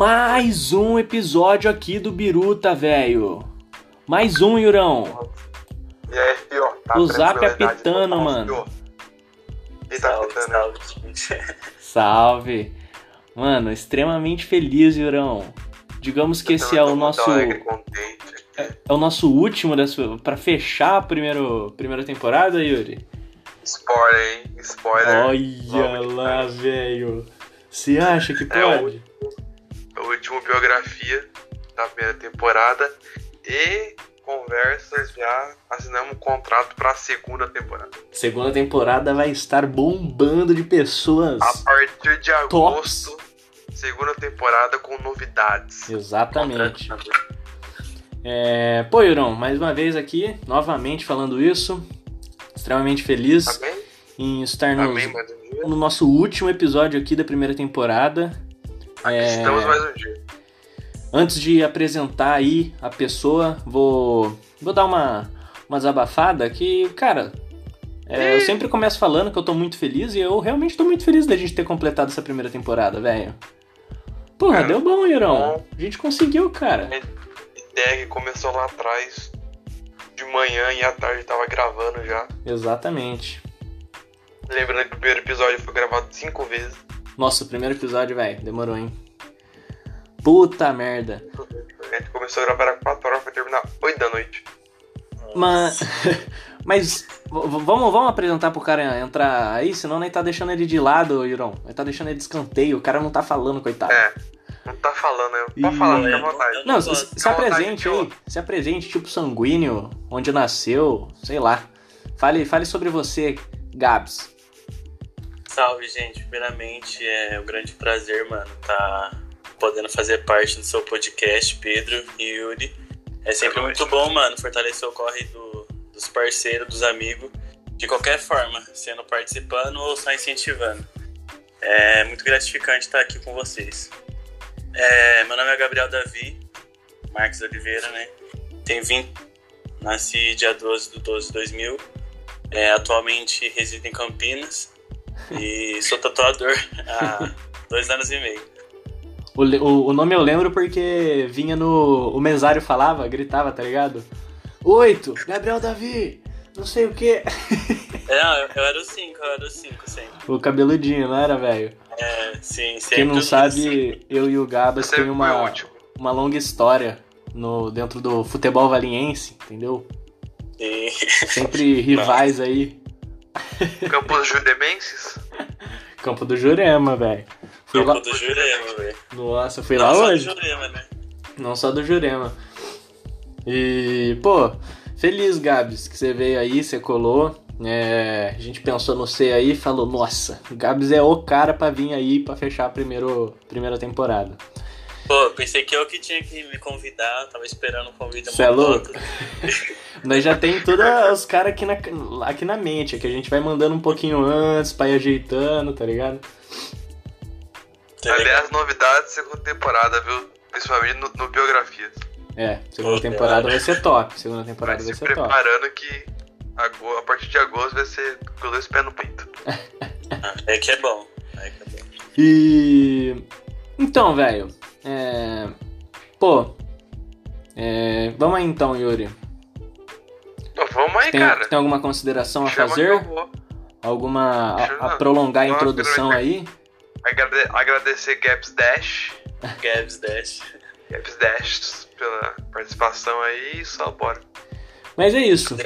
Mais um episódio aqui do Biruta, velho. Mais um, Yurão. E aí, fio? Tá O Zap apitando, total, mano. tá Salve, apitando? salve. Salve. Mano, extremamente feliz, Yurão. Digamos que esse é o nosso aqui. é o nosso último dessa para fechar a primeiro, primeira temporada, Yuri. Spoiler, hein? Spoiler. Olha lá, velho. Você acha que É o- pode? A última biografia da primeira temporada. E conversas, já assinamos um contrato pra segunda temporada. Segunda temporada vai estar bombando de pessoas. A partir de Tops. agosto, segunda temporada com novidades. Exatamente. É, pô, Yurão, mais uma vez aqui, novamente falando isso. Extremamente feliz Amém? em estar Amém, no nosso último episódio aqui da primeira temporada. Aqui É, estamos mais um dia. Antes de apresentar aí a pessoa, vou, vou dar uma, uma desabafada que, cara, é, eu sempre começo falando que eu tô muito feliz e eu realmente tô muito feliz da gente ter completado essa primeira temporada, velho. Porra, É, deu bom, bom. A gente conseguiu, cara. Ideia que começou lá atrás, de manhã e à tarde tava gravando já. Exatamente. Lembrando que o primeiro episódio foi gravado cinco vezes. Nossa, o primeiro episódio, velho, demorou, hein? Puta merda. A gente começou a gravar às 4 horas, foi terminar 8 da noite. Mas, mas vamos, vamos apresentar pro cara entrar aí, senão nem tá deixando ele de lado, Yurão. Vai tá deixando ele de escanteio, o cara não tá falando, coitado. É, não tá falando, Pode falar, é, fica à vontade. eu Não, se, se à vontade, apresente aí, se apresente, tipo sanguíneo, onde nasceu, sei lá. Fale, fale sobre você, Gabs. Salve, gente. Primeiramente, é um grande prazer, mano, tá podendo fazer parte do seu podcast, Pedro e Yuri. É sempre muito bom, mano, fortalecer o corre do- dos parceiros, dos amigos, de qualquer forma, sendo participando ou só incentivando. É muito gratificante estar aqui com vocês. É, meu nome é Gabriel Davi Marques Oliveira, né? Tenho 20. Nasci dia 12 de 12 de 2000. É, atualmente resido em Campinas e sou tatuador há dois anos e meio. O, o, o nome eu lembro porque vinha no. O mesário falava, gritava, tá ligado? Oito, Gabriel Davi, não sei o que. É, não, eu, eu era o 5, eu era o 5 sempre. O cabeludinho, não era, velho? É, sim, sempre. Quem não os cinco. sabe, eu e o Gabas tem uma, uma longa história no, dentro do futebol valiense, entendeu? Sim. Sempre rivais aí. Campos Judemenses? Campo do Jurema, velho. Fui lá. Campo do Jurema, velho. Nossa, fui lá Não, só do hoje. Jurema, né? Não só do Jurema. E, pô, feliz, Gabs, que você veio aí, você colou. É, a gente pensou no C aí e falou, nossa, o Gabs é o cara pra vir aí pra fechar a primeiro, primeira temporada. Pô, pensei que eu que tinha que me convidar, tava esperando o convite. Cê é louco? Nós já tem todos os caras aqui na, aqui na mente, é que a gente vai mandando um pouquinho antes pra ir ajeitando, tá ligado? Tá ligado? Aliás, novidades segunda temporada, viu? Principalmente no, no Biografias. É, segunda Pô, temporada cara. vai ser top. Segunda Vai temporada vai se ser top. preparando que ago- a partir de agosto vai ser com dois pés no peito. Ah, É que é bom. É que é bom. E. Então, velho. É. Pô. É... Vamos aí então, Yuri. Vamos aí, Tem, cara. tem alguma consideração a Chama que fazer? Alguma. A, a prolongar a introdução aí? Agrade- agradecer Gaps Dash. Gabs Dash. Gaps Dash pela participação aí e só bora. Mas é isso.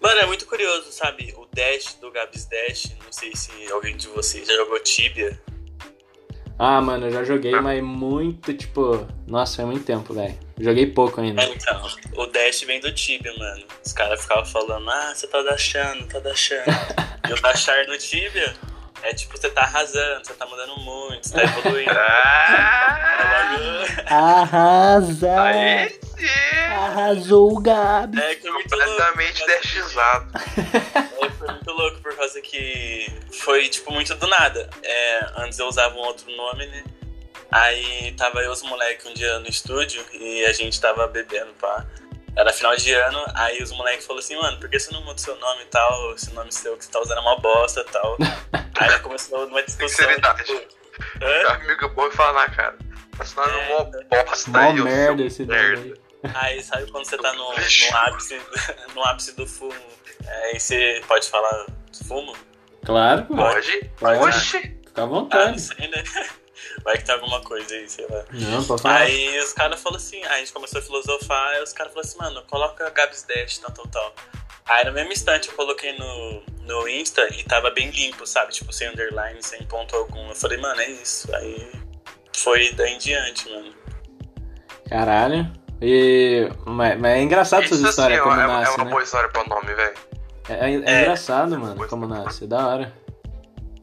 Mano, é muito curioso, sabe? O Dash do Gabs Dash, não sei se alguém de vocês já jogou Tibia. Ah, mano, eu já joguei, mas muito, tipo. Nossa, faz muito tempo, velho. Joguei pouco ainda. É, então, o Dash vem do Tibia, mano. Os caras ficavam falando, ah, você tá dashando, tá dashando. e o dashar no Tibia é tipo, você tá arrasando, você tá mandando muito, você tá evoluindo. Ah, É Arrasa! Arrasou o Gabi! É que é. Completamente que- dashizado. É, foi muito louco por causa que foi, tipo, muito do nada. É, antes eu usava um outro nome, né? Aí tava eu e os moleques um dia no estúdio e a gente tava bebendo, pá. Era final de ano, aí os moleques falaram assim, mano, por que você não muda seu nome e tal? Esse nome seu que você tá usando é uma bosta e tal. aí começou uma discussão. Sinceridade. Tipo, hã? Amigo bom e falar na cara. Esse nome é É. mó bosta Mó aí, merda esse nome merda. aí. Aí sabe quando você tá no, no ápice, no ápice do fumo, aí você pode falar fumo? Claro. Pode? Pode. Oxi. Fica à Ah, não vontade. sei, né? Vai que tem alguma coisa aí, sei lá. Não, pode falar. Aí os caras falaram assim, aí a gente começou a filosofar, aí os caras falaram assim, mano, coloca Gabs Dash, tal, tal, tal. Aí no mesmo instante eu coloquei no, no Insta e tava bem limpo, sabe? Tipo, sem underline, sem ponto algum. Eu falei, mano, é isso. Aí foi daí em diante, mano. Caralho. E... Mas, mas é engraçado essas Isso assim, como é, é nasce, uma né? boa história pra nome, velho. É, é- é É. engraçado, mano, como nasce. É da hora.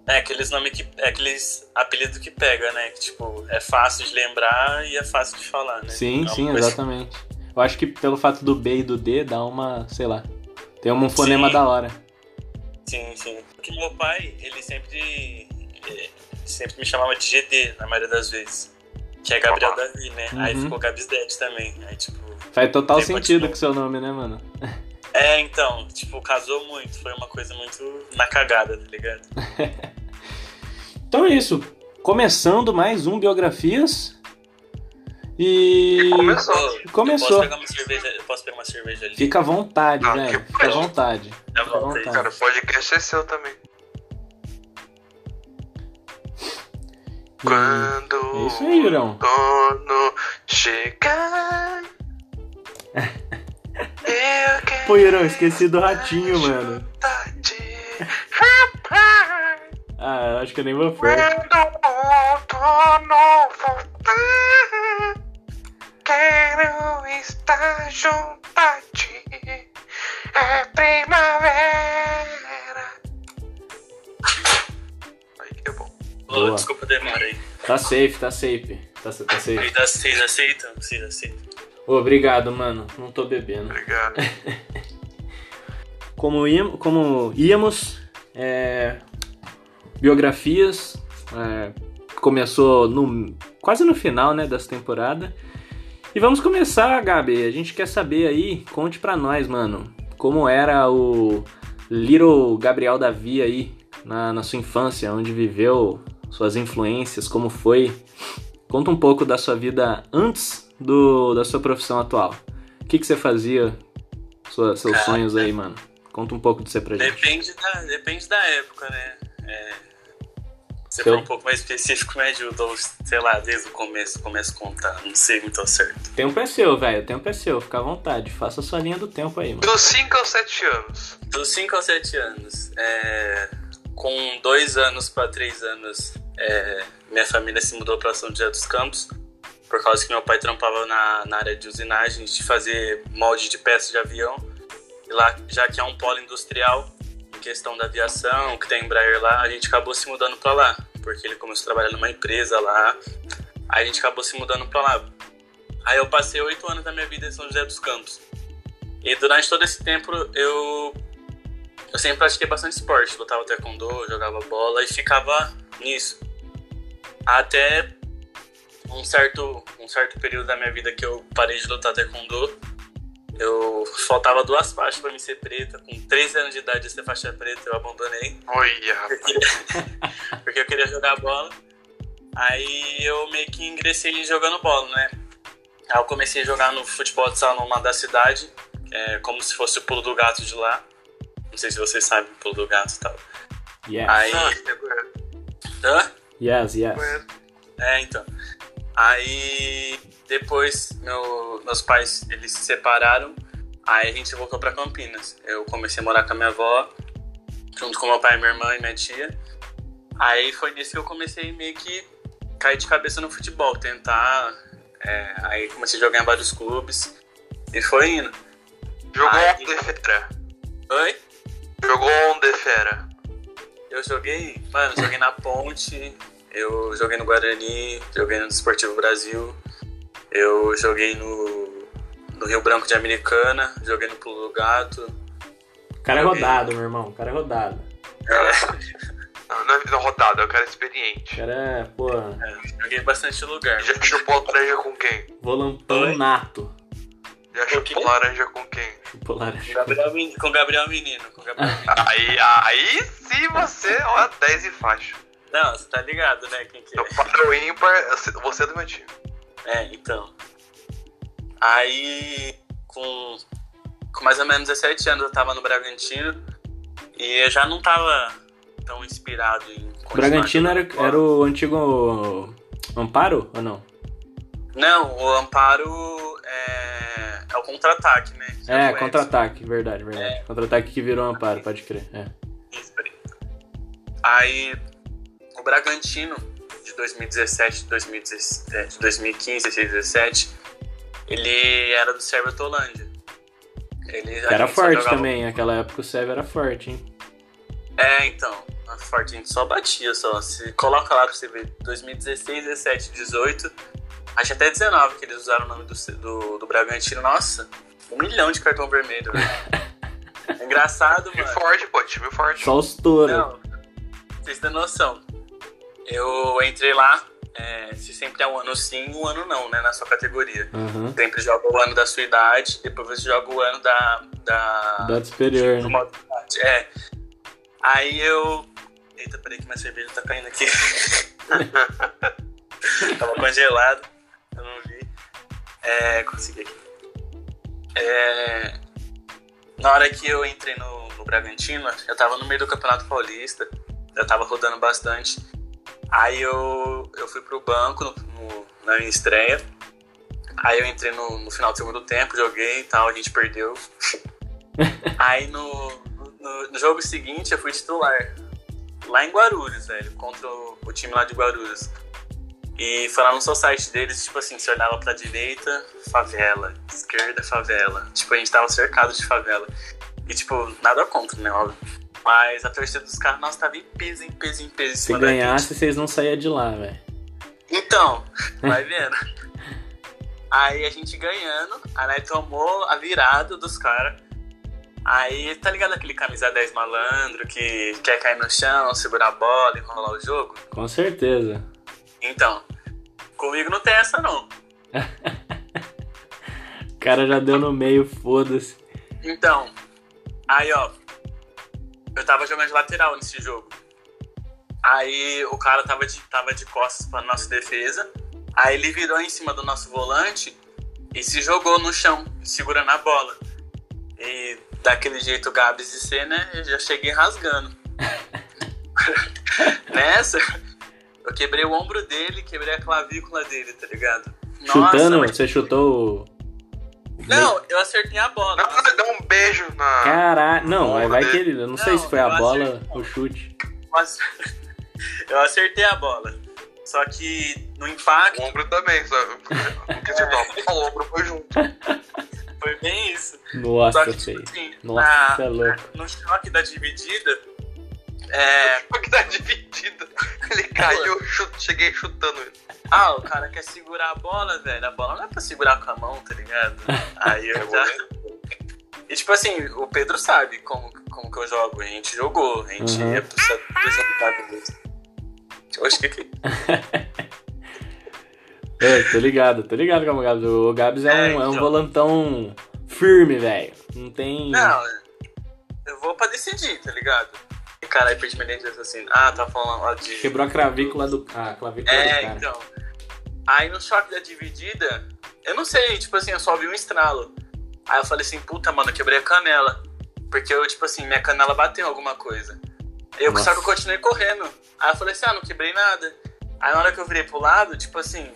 É aqueles nomes que. É aqueles apelidos que pega, né? Que tipo, é fácil de lembrar e é fácil de falar, né? Sim, É uma sim, coisa- exatamente. Eu acho que pelo fato do B e do D dá uma, sei lá, tem um fonema Sim. da hora. Sim, sim. Porque meu pai, ele sempre. eh, sempre me chamava de GD, na maioria das vezes. Que é Gabriel Davi, né? Aí Uhum. ficou Gabs Dead também. Aí, tipo. Faz total sentido continua. com seu nome, né, mano? É, então, tipo, casou muito. Foi uma coisa muito na cagada, tá ligado? Então é isso. Começando mais um Biografias. E. Começou. Começou. Eu posso pegar uma cerveja, eu posso pegar uma cerveja ali? Fica à vontade, Ah, velho. que Fica à vontade. Já Fica à vontade. Cara, o podcast é seu também. E- Quando É isso aí, Jurão. o dono chegar. eu quero Pô, Irão, esqueci do ratinho, mano. Ah, eu acho que eu nem vou voltar, quero estar junto a ti. É primavera. Aí que é bom. Desculpa a demora aí. Tá safe, tá safe. Tá, tá safe. Vocês vocês aceitam? Vocês aceitam? Ô, Obrigado, mano. Não tô bebendo. Obrigado. Como, íamos, como íamos, é, biografias, é, começou no, quase no final né, dessa temporada. E vamos começar, Gabi. A gente quer saber aí, conte pra nós, mano, como era o Little Gabriel Davi aí na, na sua infância, onde viveu, suas influências, como foi. Conta um pouco da sua vida antes do, da sua profissão atual. O que, que você fazia, sua- seus Cara. sonhos aí, mano? Conta um pouco de você pra gente. Depende da, depende da época, né? É, se for um pouco mais específico, me ajuda, ou sei lá, desde o começo, começo a contar. Não sei muito ao certo. O tempo é seu, velho. O tempo é seu. Fica à vontade. Faça a sua linha do tempo aí, mano. Dos 5 aos 7 anos. Dos 5 aos 7 anos, é, com 2 anos para 3 anos, é, minha família se mudou para São José dos Campos, por causa que meu pai trampava na, na área de usinagem, de fazer molde de peças de avião. E lá, já que é um polo industrial, em questão da aviação, que tem Embraer lá, a gente acabou se mudando para lá, porque ele começou a trabalhar numa empresa lá. Aí a gente acabou se mudando para lá. Aí eu passei 8 anos da minha vida em São José dos Campos. E durante todo esse tempo eu eu sempre pratiquei bastante esporte, lutava taekwondo, jogava bola e ficava nisso. Até um certo, um certo período da minha vida que eu parei de lutar taekwondo, eu faltava duas faixas pra me ser preta. Com 13 anos de idade de ser faixa preta, eu abandonei. Olha, rapaz. Porque, porque eu queria jogar bola. Aí eu meio que ingressei jogando bola, né? Aí eu comecei a jogar no futebol de salão lá da cidade, é, como se fosse o pulo do gato de lá. Não sei se vocês sabem o pulo do gato e tal. Yes. Aí. Ah, conheço, Hã? Yes, yes. conheço. É, então. Aí depois meu- meus pais eles se separaram, aí a gente voltou pra Campinas. Eu comecei a morar com a minha avó, junto com meu pai, minha irmã e minha tia. Aí foi nisso que eu comecei meio que cair de cabeça no futebol, tentar. é, aí comecei a jogar em vários clubes e foi indo. Jogou Ai. onde, fera? Oi? Jogou onde, fera? Eu joguei, mano, joguei na Ponte, eu joguei no Guarani, joguei no Desportivo Brasil, eu joguei no, no Rio Branco de Americana, joguei no Pulo do Gato. O cara é Joguei. rodado, meu irmão. O cara é rodado. É, Não, não é não, rodada, eu quero O experiente. cara é, pô, é, joguei bastante lugar. Já chupou laranja com quem? volantão Oi? nato. Já chupou laranja com quem? Chupou Com laranja. Gabriel, com Gabriel Menino, com Gabriel Menino. Aí, aí sim você, ó, 10 e faixa. Não, você tá ligado, né? Quem que é? para o ímpar, você é do meu time. É, então. Aí, com, com mais ou menos 17 anos, eu tava no Bragantino e eu já não tava tão inspirado em. O Bragantino era, era o antigo Amparo ou não? Não, o Amparo é, é o contra-ataque, né? É, contra-ataque, verdade, verdade. É. Contra-ataque que virou Amparo, pode crer. É. Isso, peraí. Aí, o Bragantino de 2017, 2017 de 2015, 2017, ele era do Sérvio Tolândia. Ele, era forte também, naquela época o Sérvio era forte, hein? É, então, forte, a gente só batia só. Se coloca lá pra você ver, 2016, 17, 18, acho até 19 que eles usaram o nome do, do, do Bragantino. Nossa, um milhão de cartão vermelho, velho. Engraçado, mano. Time forte, pô, time forte. Só os touros. Não, vocês têm noção. Eu entrei lá, é, se sempre é um ano sim, um ano não, né? Na sua categoria. Uhum. Sempre joga o ano da sua idade, depois você joga o ano da. Da superior. né? É. Aí eu. Eita, peraí que minha cerveja tá caindo aqui. Tava congelado, eu não vi. É. Consegui aqui. É. Na hora que eu entrei no, no Bragantino, eu tava no meio do Campeonato Paulista, já tava rodando bastante. Aí eu, eu fui pro banco no, no, na minha estreia. Aí eu entrei no, no, final do segundo tempo, joguei e tal, a gente perdeu. Aí no, no, jogo seguinte eu fui titular. Lá em Guarulhos, velho, contra o, o time lá de Guarulhos. E foi lá no site deles, tipo assim, você olhava pra direita, favela, esquerda, favela. Tipo, a gente tava cercado de favela. E, tipo, nada contra, né, óbvio. Mas a torcida dos caras, nossa, tava em peso, em peso, em peso. Em Se ganhasse, vocês não saíam de lá, velho. Então, vai vendo. aí a gente ganhando, a Nai tomou a virada dos caras. Aí, tá ligado aquele camisa 10 malandro que quer cair no chão, segurar a bola, e enrolar o jogo? Com certeza. Então, comigo não tem essa não. o cara já deu no meio, foda-se. Então, aí ó, eu tava jogando de lateral nesse jogo. Aí o cara tava de, tava de costas pra nossa defesa. Aí ele virou em cima do nosso volante e se jogou no chão, segurando a bola. E daquele jeito Gabs de ser, né? Eu já cheguei rasgando. Nessa, eu quebrei o ombro dele, quebrei a clavícula dele, tá ligado? Chutando? Nossa, você chutou não, eu acertei a bola. Não, deu um beijo na. Caralho, não, bola vai que ele. Eu não, não sei se foi a bola ou o chute. Mas eu acertei a bola. Só que no impacto. O ombro também, só. Porque você é. o ombro foi junto. Foi bem isso. Nossa, Só que, tipo, assim, Nossa, na, é louco. No choque da dividida. É. No choque da dividida. Ele caiu, eu cheguei chutando ele. Ah, o cara quer segurar a bola, velho. A bola não é pra segurar com a mão, tá ligado? Aí eu já. E tipo assim, o Pedro sabe como, como que eu jogo. A gente jogou, a gente uhum. ia pro apresentar mesmo. Oxe, que que. É, tô ligado, tô ligado com o Gabs. O Gabs é, é, um, então... é um volantão firme, velho. Não tem. Não, eu vou pra decidir, tá ligado? Cara perdi minha assim. Ah, tá falando lá de. Quebrou a clavícula do. Ah, clavícula é, do cara. então. Aí no choque da dividida, eu não sei, tipo assim, eu só vi um estralo. Aí eu falei assim, puta, mano, eu quebrei a canela. Porque eu, tipo assim, minha canela bateu em alguma coisa. Eu, só que eu continuei correndo. Aí eu falei assim, ah, não quebrei nada. Aí na hora que eu virei pro lado, tipo assim,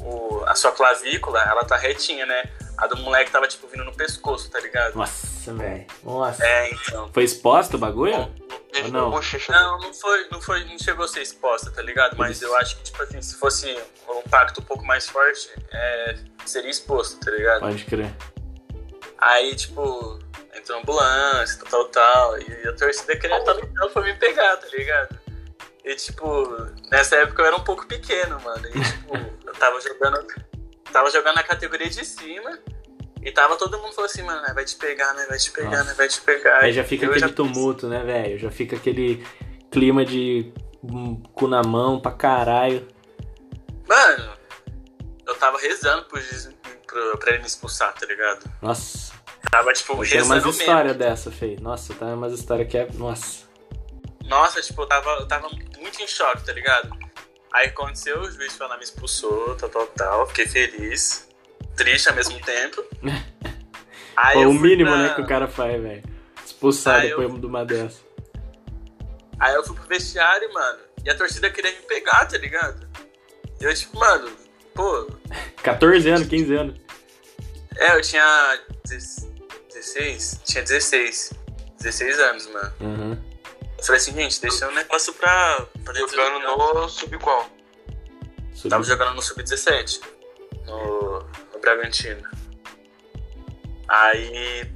o, a sua clavícula, ela tá retinha, né? A do moleque tava, tipo, vindo no pescoço, tá ligado? Nossa, velho. Nossa. É, então. Foi exposto o bagulho? Ou não? Não, não foi, não foi, não chegou a ser exposta, tá ligado? Mas Isso. eu acho que, tipo assim, se fosse um impacto um pouco mais forte, é, seria exposto, tá ligado? Pode crer. Aí, tipo, entrou ambulância, tal, tal, tal. E a torcida querendo tá no pra me pegar, tá ligado? E, tipo, nessa época eu era um pouco pequeno, mano. E, tipo, eu tava jogando. Tava jogando na categoria de cima. E tava todo mundo falando assim, mano, né, vai te pegar, né? Vai te pegar, Nossa. né? Vai te pegar. Aí já fica aquele já... tumulto, né, velho? Já fica aquele clima de cu na mão pra caralho. Mano, eu tava rezando pro, pro, pra ele me expulsar, tá ligado? Nossa. Tava, tipo, rezando Tem umas histórias dessa, Fei. Nossa, tá umas histórias que é... Nossa. Nossa, tipo, eu tava, eu tava muito em choque, tá ligado? Aí aconteceu, o juiz foi lá, me expulsou, tal, tal, tal. Fiquei feliz. Triste ao mesmo tempo. Aí Pô, eu o mínimo, pra- né, que o cara faz, velho. Expulsar Aí eu- depois de uma dessa. Aí eu fui pro vestiário, mano. E a torcida queria me pegar, tá ligado? E eu, tipo, mano, pô. 14 anos, 15 anos. É, eu tinha. 16? Tinha 16. 16 anos, mano. Uhum. Eu falei assim, gente, deixa um negócio pra. pra do Jogando no sub qual? Subiu. Tava jogando no Sub-17. No, no Bragantino. Aí.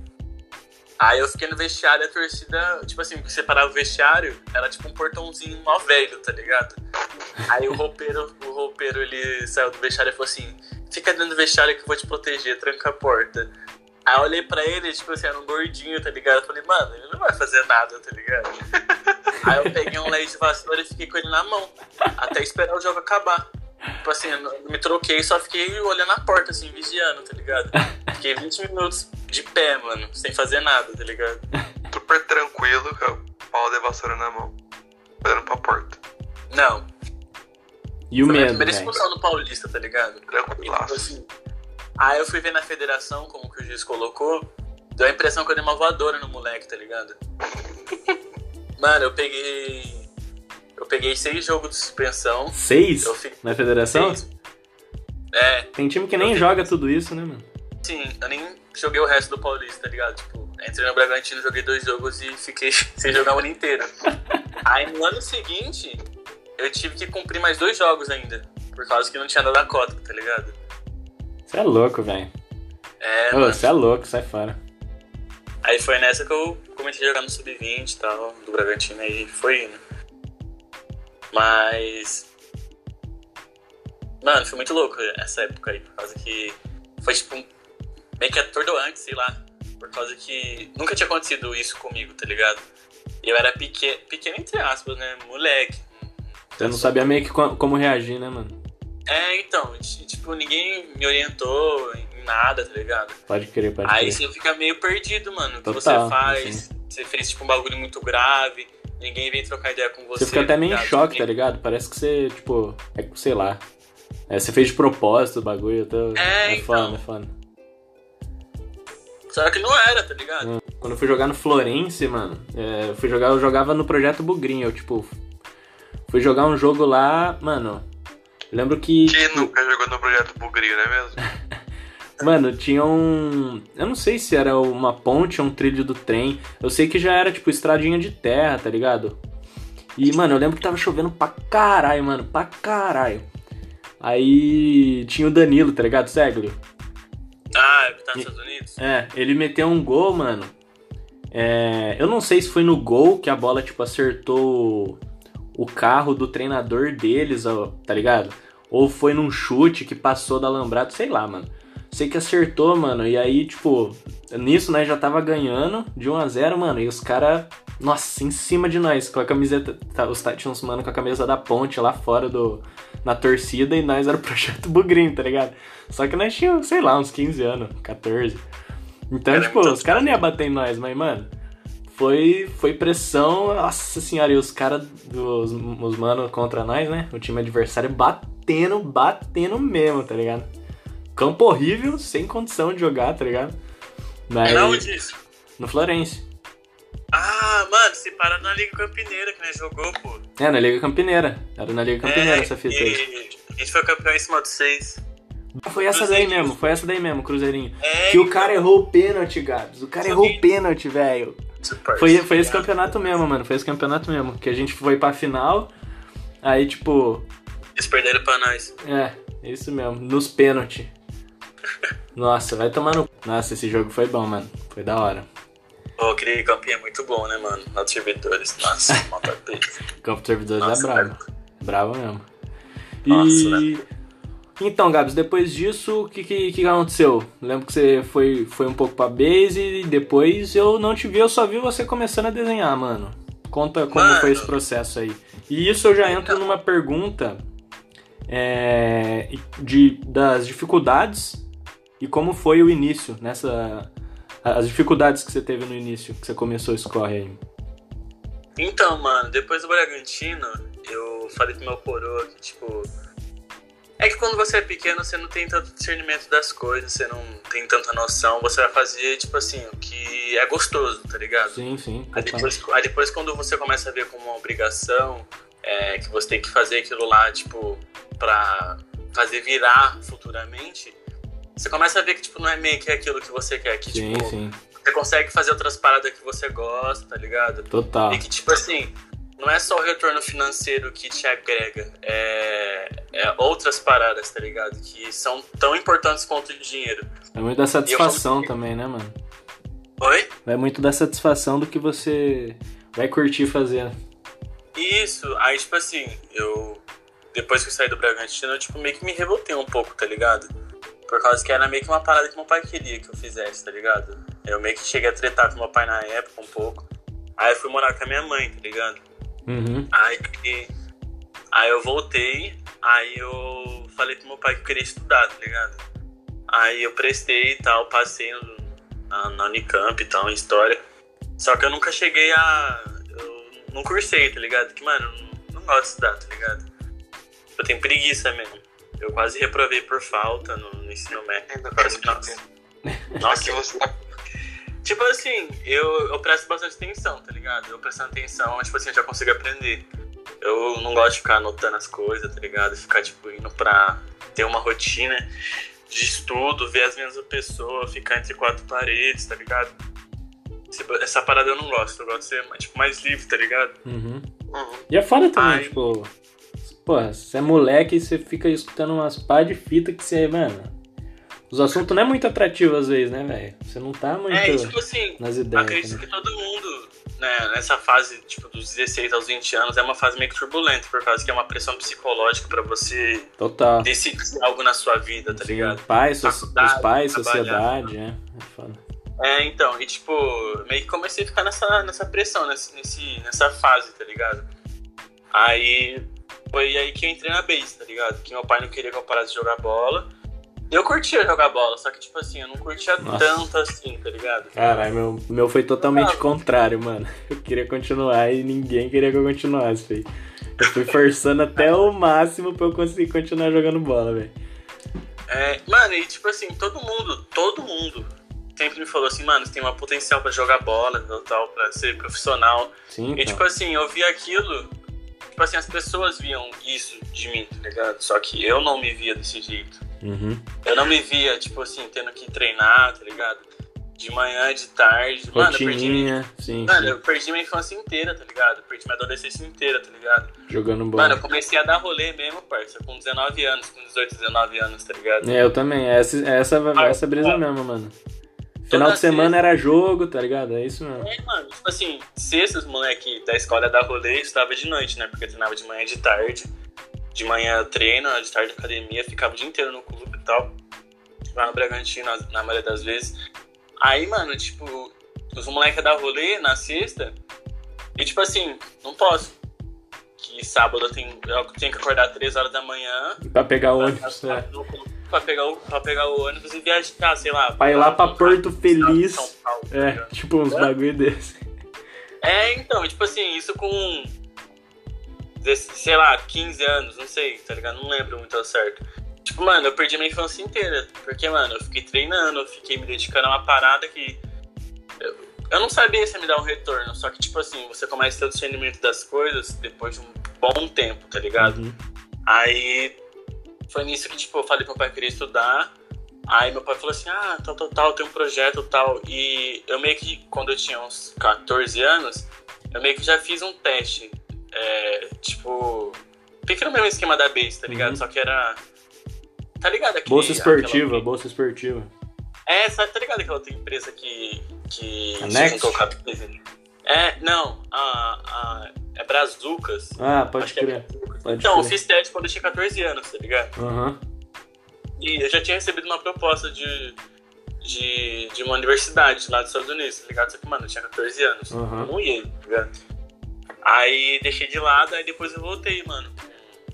Aí eu fiquei no vestiário a torcida, tipo assim, separava o vestiário, era tipo um portãozinho mó velho, tá ligado? Aí o roupeiro, o roupeiro ele saiu do vestiário e falou assim: fica dentro do vestiário que eu vou te proteger, tranca a porta. Aí eu olhei pra ele, tipo assim, era um gordinho, tá ligado? Eu falei, mano, ele não vai fazer nada, tá ligado? Aí eu peguei um leite de vassoura e fiquei com ele na mão, até esperar o jogo acabar. Tipo assim, eu me troquei, só fiquei olhando a porta, assim, vigiando, tá ligado? Fiquei 20 minutos de pé, mano, sem fazer nada, tá ligado? Super tranquilo, com o pau de vassoura na mão. Olhando pra porta. Não, E o foi a minha medo, primeira expulsão no Paulista, tá ligado? E, tipo Tranquilaço. assim, aí eu fui ver na federação como que o juiz colocou, deu a impressão que eu dei uma voadora no moleque, tá ligado? Mano, eu peguei. Eu peguei seis jogos de suspensão. Seis fiquei. na federação? Seis. É, Tem time que nem Eu- joga tudo isso, né, mano? sim, eu nem joguei o resto do Paulista, tá ligado? Tipo, entrei no Bragantino, joguei dois jogos e fiquei sem jogar o ano inteiro. Aí no ano seguinte, eu tive que cumprir mais dois jogos ainda. Por causa que não tinha dado a cota, tá ligado? Você é louco, velho. É, Ô. Você é louco, sai fora. Aí foi nessa que eu comecei a jogar no Sub-20 e tal, do Bragantino, aí foi indo. Mas. Mano, foi muito louco essa época aí, por causa que foi tipo meio que atordoante, sei lá. Por causa que nunca tinha acontecido isso comigo, tá ligado? E eu era pequeno, pequeno entre aspas, né? Moleque. Você não sabia meio que co- como reagir, né, mano? É, então, tipo, ninguém me orientou em nada, tá ligado? Pode crer, pode Aí crer. você fica meio perdido, mano. O que Total, você faz? Você fez tipo um bagulho muito grave, ninguém vem trocar ideia com você. Você fica até meio em ligado? choque, tá Ninguém- ligado? Parece que você, tipo, é, sei lá. É, você fez de propósito o bagulho, então. É, é foda, então. é foda. Só que não era, tá ligado? Quando eu fui jogar no Florense, mano, é, eu fui jogar, eu jogava no projeto Bugrinho, eu, tipo, fui jogar um jogo lá, mano. Lembro que. Quem tipo, nunca jogou no projeto Bugrio, não é mesmo? Mano, tinha um. Eu não sei se era uma ponte ou um trilho do trem. Eu sei que já era, tipo, estradinha de terra, tá ligado? E, mano, eu lembro que tava chovendo pra caralho, mano, pra caralho. Aí tinha o Danilo, tá ligado? Segli. Ah, que tá nos Estados Unidos? É, ele meteu um gol, mano. É, eu não sei se foi no gol que a bola, tipo, acertou o carro do treinador deles, ó, tá ligado? Ou foi num chute que passou da alambrado, sei lá, mano. Sei que acertou, mano. E aí, tipo, nisso, né, já tava ganhando de 1 a 0 mano. E os caras, nossa, em cima de nós, com a camiseta. Tá, os tinha uns mano com a camisa da ponte lá fora do. Na torcida e nós era o projeto Bugrinho, tá ligado? Só que nós tínhamos, sei lá, uns 15 anos, 14. Então, Era tipo, muito os caras nem iam bater em nós, mas, mano, foi, foi pressão, nossa senhora, e os caras, os, os mano contra nós, né? O time adversário batendo, batendo mesmo, tá ligado? Campo horrível, sem condição de jogar, tá ligado? Mas, Era onde isso? no Florense. Ah, mano, você para na Liga Campineira que nós jogou, pô. É, na Liga Campineira. Era na Liga Campineira é, essa fita aí. A gente foi campeão em cima de seis. Foi essa daí mesmo, foi essa daí mesmo, Cruzeirinho. É, Que o cara errou o pênalti, Gabs. O cara errou o pênalti, velho. Super, Foi, foi esse campeonato mesmo, mano. Foi esse campeonato mesmo. Que a gente foi pra final. Aí, tipo, Eles perderam pra nós. é, isso mesmo. Nos pênaltis. Nossa, vai tomar no. Nossa, esse jogo foi bom, mano. Foi da hora. Pô, aquele campinho é muito bom, né, mano? Nos servidores. Nossa, uma. Campo de servidores é Nossa, bravo. Bravo mesmo. Nossa, E. Então, Gabs, depois disso, o que, que, que aconteceu? Lembro que você foi, foi um pouco pra base e depois eu não te vi, eu só vi você começando a desenhar, mano. Conta como Mano. foi esse processo aí. E isso eu já entro numa pergunta é, de, das dificuldades e como foi o início nessa. As dificuldades que você teve no início, que você começou a escorrer aí. Então, mano, depois do Bragantino, eu falei pro meu coroa que, tipo. É que quando você é pequeno, você não tem tanto discernimento das coisas, você não tem tanta noção, você vai fazer, tipo assim, o que é gostoso, tá ligado? Sim, sim. Aí depois, aí depois quando você começa a ver como uma obrigação, é, que você tem que fazer aquilo lá, tipo, pra fazer virar futuramente, você começa a ver que, tipo, não é meio que aquilo que você quer, que, Sim, tipo, sim. você consegue fazer outras paradas que você gosta, tá ligado? Total. E que, tipo assim, não é só o retorno financeiro que te agrega, é, é outras paradas, tá ligado? Que são tão importantes quanto o dinheiro. É muito da satisfação eu- também, né, mano? Oi? É muito da satisfação do que você vai curtir fazer. Isso, aí, tipo assim, eu. Depois que eu saí do Bragantino, eu, tipo, meio que me revoltei um pouco, tá ligado? Por causa que era meio que uma parada que meu pai queria que eu fizesse, tá ligado? Eu meio que cheguei a tretar com meu pai na época um pouco. Aí eu fui morar com a minha mãe, tá ligado? Uhum. Aí, aí eu voltei, aí eu falei pro meu pai que eu queria estudar, tá ligado? Aí eu prestei e tal, passei no- na, na Unicamp e tal, em História. Só que eu nunca cheguei a... Eu não cursei, tá ligado? Que, mano, eu não, não gosto de estudar, tá ligado? Eu tenho preguiça mesmo. Eu quase reprovei por falta no, no ensino médio. Ainda que, muito nossa, Aqui você tá Tipo assim, eu, eu presto bastante atenção, tá ligado? Eu prestando atenção, tipo assim, eu já consigo aprender. Eu não gosto de ficar anotando as coisas, tá ligado? Ficar, tipo, indo pra ter uma rotina de estudo, ver as mesmas pessoas, ficar entre quatro paredes, tá ligado? Esse- Essa parada eu não gosto, eu gosto de ser, tipo, mais livre, tá ligado? Uhum. Uhum. E é foda também, Ai. tipo. Porra, você é moleque e você fica escutando umas pá de fita que você, mano. Os assuntos não é muito atrativo às vezes, né, velho? Você não tá muito É, e tipo assim, nas ideias. acredito né? que todo mundo, né, nessa fase, tipo, dos 16 aos 20 anos, é uma fase meio que turbulenta, por causa que é uma pressão psicológica pra você Total. decidir algo na sua vida, tá Sim, ligado? pais, so- os pais, sociedade, é. É foda. É, então, e tipo, meio que comecei a ficar nessa, nessa pressão, nesse, nessa fase, tá ligado? Aí foi aí que eu entrei na base, tá ligado? Que meu pai não queria que eu parasse de jogar bola. Eu curtia jogar bola, só que, tipo assim, eu não curtia Nossa. tanto assim, tá ligado? Caralho, meu, meu foi totalmente Ah. contrário, mano. Eu queria continuar e ninguém queria que eu continuasse, velho. Eu fui forçando até o máximo pra eu conseguir continuar jogando bola, velho. É, mano, e tipo assim, todo mundo, todo mundo sempre me falou assim, mano, você tem uma potencial pra jogar bola, tal, tal, pra ser profissional. Sim, E tipo então. assim, eu vi aquilo, tipo assim, as pessoas viam isso de mim, tá ligado? Só que eu não me via desse jeito. Uhum. Eu não me via, tipo assim, tendo que treinar, tá ligado? De manhã, de tarde. Mano, eu perdi, Rotininha, sim, mano, sim. eu perdi minha infância inteira, tá ligado? Eu perdi minha adolescência inteira, tá ligado? Jogando bola. Mano, eu comecei a dar rolê mesmo, parça, com 19 anos, com 18, 19 anos, tá ligado? É, eu também. Essa, essa, essa brisa mesmo, mano. Final de semana era jogo, tá ligado? É isso mesmo. É, mano, tipo assim, sextas, moleque da escola da rolê, eu estudava de noite, né? Porque eu treinava de manhã e de tarde. De manhã treino, de tarde academia, ficava o dia inteiro no clube e tal. Lá no Bragantino, na, na maioria das vezes. Aí, mano, tipo, os moleques da rolê na sexta. E tipo assim, não posso. Que sábado eu tenho, eu tenho que acordar 3 horas da manhã. Pra pegar o ônibus, né? Pra pegar o, pra pegar o ônibus e viajar, sei lá. Pra ir lá pra Porto Feliz. São Paulo, tá É, tipo uns É? bagulho desse. É, então, tipo assim, isso com. Sei lá, 15 anos, não sei, tá ligado? Não lembro muito ao certo. Tipo, mano, eu perdi minha infância inteira. Porque, mano, eu fiquei treinando, eu fiquei me dedicando a uma parada que. Eu, eu não sabia se ia me dar um retorno. Só que, tipo assim, você começa a ter o discernimento das coisas depois de um bom tempo, tá ligado? Uhum. Aí foi nisso que, tipo, eu falei pro meu pai que queria estudar. Aí meu pai falou assim, ah, tal, tal, tal, tem um projeto tal. E eu meio que, quando eu tinha uns 14 anos, eu meio que já fiz um teste. É, tipo, fica no mesmo esquema da base, tá ligado? Uhum. Só que era. Tá ligado? Aquele, Bolsa esportiva, aquela- bolsa esportiva. É, sabe, tá ligado aquela outra empresa que. que A Next? É, não, a. a é Brazucas. Ah, pode Acho é crer. Pode Então, eu crer. fiz teste quando eu tinha 14 anos, tá ligado? Aham. E eu já tinha recebido uma proposta de, de, de uma universidade lá dos Estados Unidos, tá ligado? Só que, mano, eu tinha 14 anos. Eu não ia, tá ligado? Aí deixei de lado, aí depois eu voltei, mano.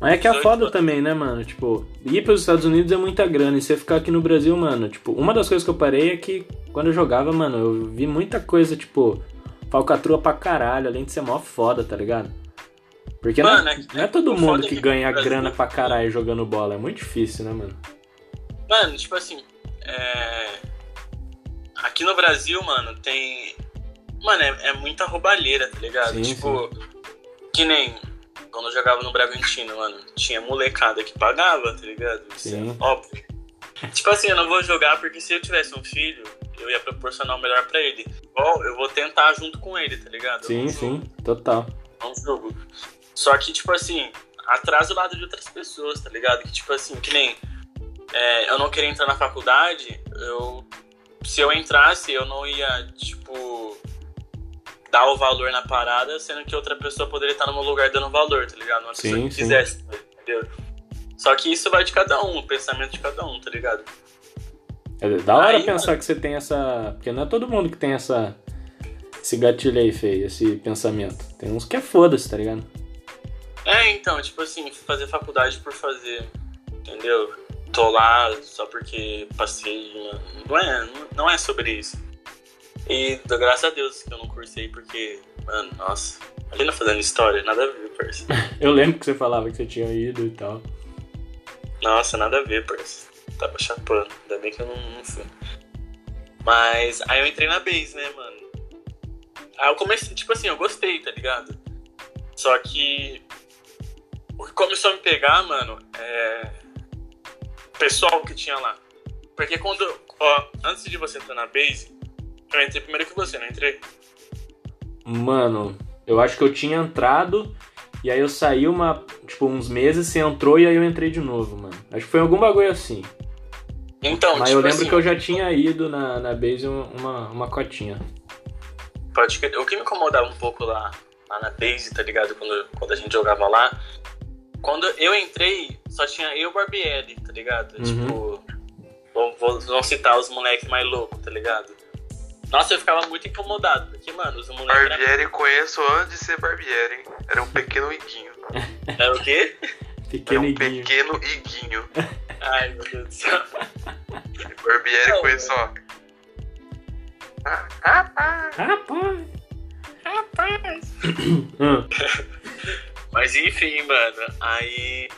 Mas é que é 18 foda também, né, mano? Tipo, ir pros Estados Unidos é muita grana. E você ficar aqui no Brasil, mano, tipo, uma das coisas que eu parei é que quando eu jogava, mano, eu vi muita coisa, tipo, falcatrua pra caralho, além de ser mó foda, tá ligado? Porque Mano, não, é- não é todo mundo é que ganha Brasil- grana pra caralho jogando bola. É muito difícil, né, mano? Mano, tipo assim, é... aqui no Brasil, mano, tem. Mano, é, é muita roubalheira, tá ligado? Sim, tipo, que nem quando eu jogava no Bragantino, mano, tinha molecada que pagava, tá ligado? Isso Sim. é óbvio. tipo assim, eu não vou jogar porque se eu tivesse um filho, eu ia proporcionar o melhor pra ele. Igual, eu vou tentar junto com ele, tá ligado? Sim, sim, total. é um jogo. Só que, tipo assim, atrasa o lado de outras pessoas, tá ligado? Que, tipo assim, que nem é, eu não queria entrar na faculdade, eu. Se eu entrasse, eu não ia, tipo, dar o valor na parada, sendo que outra pessoa poderia estar no meu lugar dando valor, tá ligado? Uma pessoa Sim, que sim. quisesse, entendeu? Só que isso vai de cada um, o pensamento de cada um, tá ligado? É da hora Aí, pensar que você tem essa. Porque não é todo mundo que tem essa. Esse gatilho aí, feio, esse pensamento. Tem uns que é foda-se, tá ligado? É, então, tipo assim, fazer faculdade por fazer, entendeu? Tô lá só porque passei, mano. não é, não é sobre isso. E dou graças a Deus que eu não cursei, porque, mano, nossa, não fazendo história, nada a ver, parça. Eu lembro que você falava que você tinha ido e tal. Nossa, nada a ver, parça. Tava chapando, ainda bem que eu não, não fui. Mas aí eu entrei na base, né, mano? Aí eu comecei, tipo assim, eu gostei, tá ligado? Só que o que começou a me pegar, mano, é o pessoal que tinha lá. Porque quando, ó, antes de você entrar na base, eu entrei primeiro que você, não entrei? Mano, eu acho que eu tinha entrado e aí eu saí uma, tipo, uns meses, você entrou e aí eu entrei de novo, mano. Acho que foi algum bagulho assim. Então, Mas tipo eu lembro assim, que eu já tinha ido na, na base um- uma, uma cotinha. Pode. O que me incomodava um pouco lá, lá na base, tá ligado? Quando, quando a gente jogava lá. Quando eu entrei, só tinha eu e o Barbieri, tá ligado? Uhum. Tipo, vou, vou não citar os moleques mais loucos, tá ligado? Nossa, eu ficava muito incomodado, porque, mano, os moleques. Barbieri conheço antes de ser Barbieri, hein? Era um pequeno iguinho. Era o quê? Era Pequeno um iguinho. pequeno iguinho. Ai, meu Deus do céu. Barbieri Não, conheço, ó. Ah, ah, ah. Rapaz! Rapaz. Hum, Mas enfim, mano, aí.